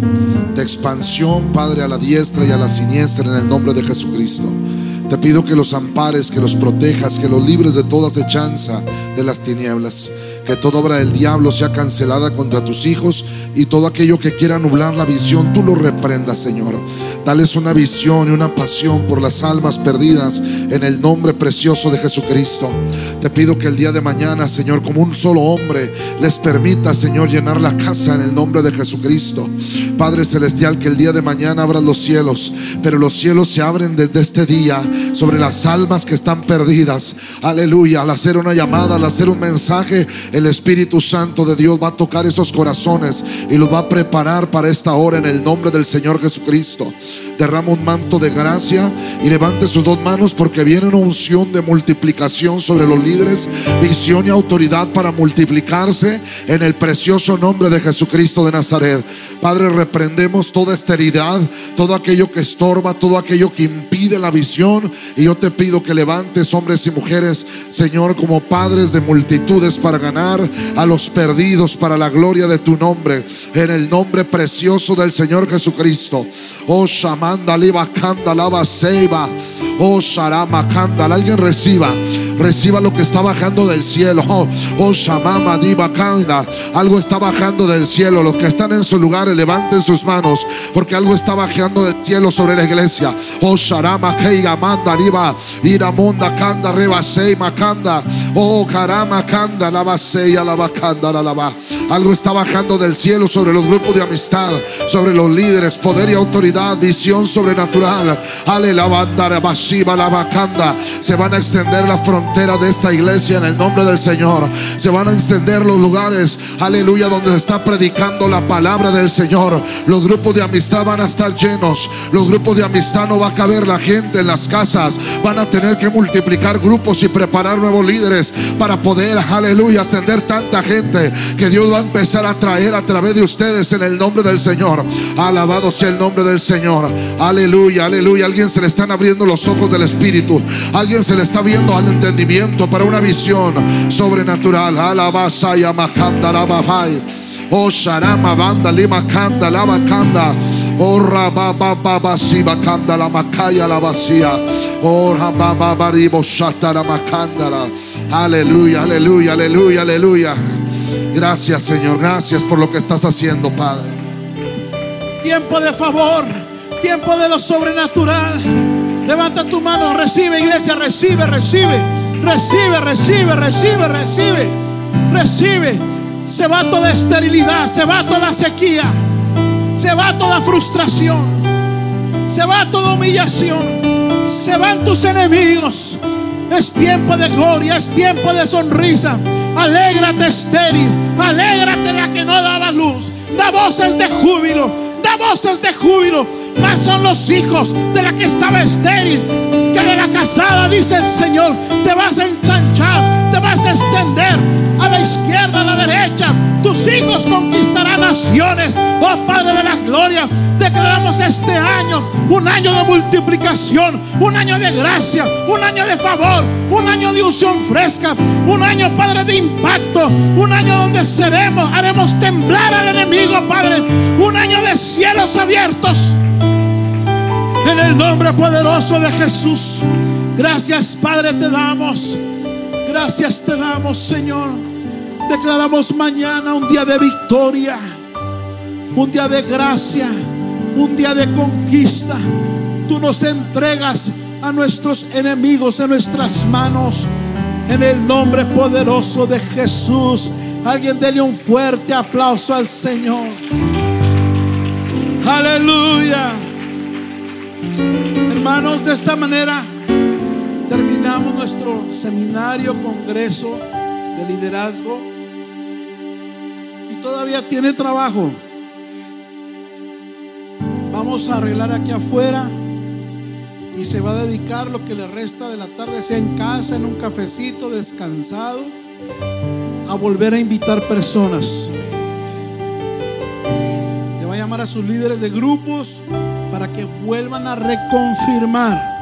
de expansión, Padre, a la diestra y a la siniestra en el nombre de Jesucristo. Te pido que los ampares, que los protejas, que los libres de toda acechanza de las tinieblas. Que toda obra del diablo sea cancelada contra tus hijos y todo aquello que quiera nublar la visión, tú lo reprendas, Señor. Dales una visión y una pasión por las almas perdidas en el nombre precioso de Jesucristo. Te pido que el día de mañana, Señor, como un solo hombre, les permita, Señor, llenar la casa en el nombre de Jesucristo. Padre Celestial, que el día de mañana abran los cielos, pero los cielos se abren desde este día sobre las almas que están perdidas. Aleluya. Al hacer una llamada, al hacer un mensaje, el Espíritu Santo de Dios va a tocar esos corazones y los va a preparar para esta hora en el nombre del Señor Jesucristo. Derrama un manto de gracia y levante sus dos manos porque viene una unción de multiplicación sobre los líderes, visión y autoridad para multiplicarse en el precioso nombre de Jesucristo de Nazaret. Padre, reprendemos toda esterilidad, todo aquello que estorba, todo aquello que impide la visión. Y yo te pido que levantes hombres y mujeres, Señor, como padres de multitudes para ganar a los perdidos para la gloria de tu nombre. En el nombre precioso del Señor Jesucristo. Oh, Shamanda, Liba, Lava, Seiba. Oh, Sharama, Kanda. Alguien reciba, reciba lo que está bajando del cielo. Oh, oh Shamama, Diva, Kanda. Algo está bajando del cielo. Los que están en sus lugares, levanten sus manos, porque algo está bajando del cielo sobre la iglesia. Oh, Sharama, Keiga, Manda, Riba, Iramunda, Kanda, Reba, Seima, Kanda. Oh, Karama, Kanda, Lava, Seia, Lava, Kanda, Lava. Algo está bajando del cielo sobre los grupos de amistad, sobre los líderes, poder y autoridad, visión sobrenatural. Se van a extender la frontera de esta iglesia en el nombre del Señor. Se van a extender los lugares, aleluya, donde se está predicando la palabra del Señor. Los grupos de amistad van a estar llenos. Los grupos de amistad no va a caber la gente en las casas. Van a tener que multiplicar grupos y preparar nuevos líderes para poder, aleluya, atender tanta gente que Dios va a empezar a traer a través de ustedes en el nombre del Señor. Alabado sea el nombre del Señor. Aleluya, aleluya. Alguien se le están abriendo los ojos del Espíritu. Alguien se le está viendo al entendimiento para una visión sobrenatural. Alabasa y amacanda la bafai. Oh Sharama banda lima kanda la bacanda. Oh rababa baba si bacanda la macaya la vacía. Oh rababa baribo shata la macanda la. Aleluya, aleluya, aleluya, aleluya. Gracias Señor, gracias por lo que estás haciendo Padre. Tiempo de favor, tiempo de lo sobrenatural. Levanta tu mano, recibe iglesia, recibe, recibe, recibe, recibe, recibe, recibe, recibe. Se va toda esterilidad, se va toda sequía, se va toda frustración, se va toda humillación, se van tus enemigos. Es tiempo de gloria, es tiempo de sonrisa. Alégrate estéril, alégrate la que no daba luz. Da voces de júbilo, da voces de júbilo. Más son los hijos de la que estaba estéril que de la casada, dice el Señor. Te vas a ensanchar, te vas a extender a la izquierda, a la derecha. Tus hijos conquistarán naciones. Oh Padre de la gloria, declaramos este año un año de multiplicación, un año de gracia, un año de favor, un año de unción fresca, un año, Padre, de impacto, un año donde seremos, haremos temblar al enemigo, Padre, un año de cielos abiertos. En el nombre poderoso de Jesús. Gracias, Padre, te damos. Gracias te damos, Señor. Declaramos mañana un día de victoria, un día de gracia, un día de conquista. Tú nos entregas a nuestros enemigos en nuestras manos. En el nombre poderoso de Jesús. Alguien dele un fuerte aplauso al Señor. Aleluya. Hermanos, de esta manera Terminamos nuestro seminario, congreso de liderazgo y todavía tiene trabajo. Vamos a arreglar aquí afuera y se va a dedicar lo que le resta de la tarde, sea en casa, en un cafecito, descansado, a volver a invitar personas. Le va a llamar a sus líderes de grupos para que vuelvan a reconfirmar.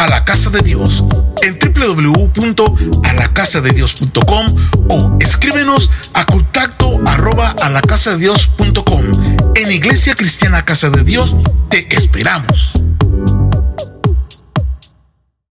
a la casa de Dios en www.alacasadedios.com o escríbenos a contacto arroba a la casa de Dios.com. En Iglesia Cristiana Casa de Dios te esperamos.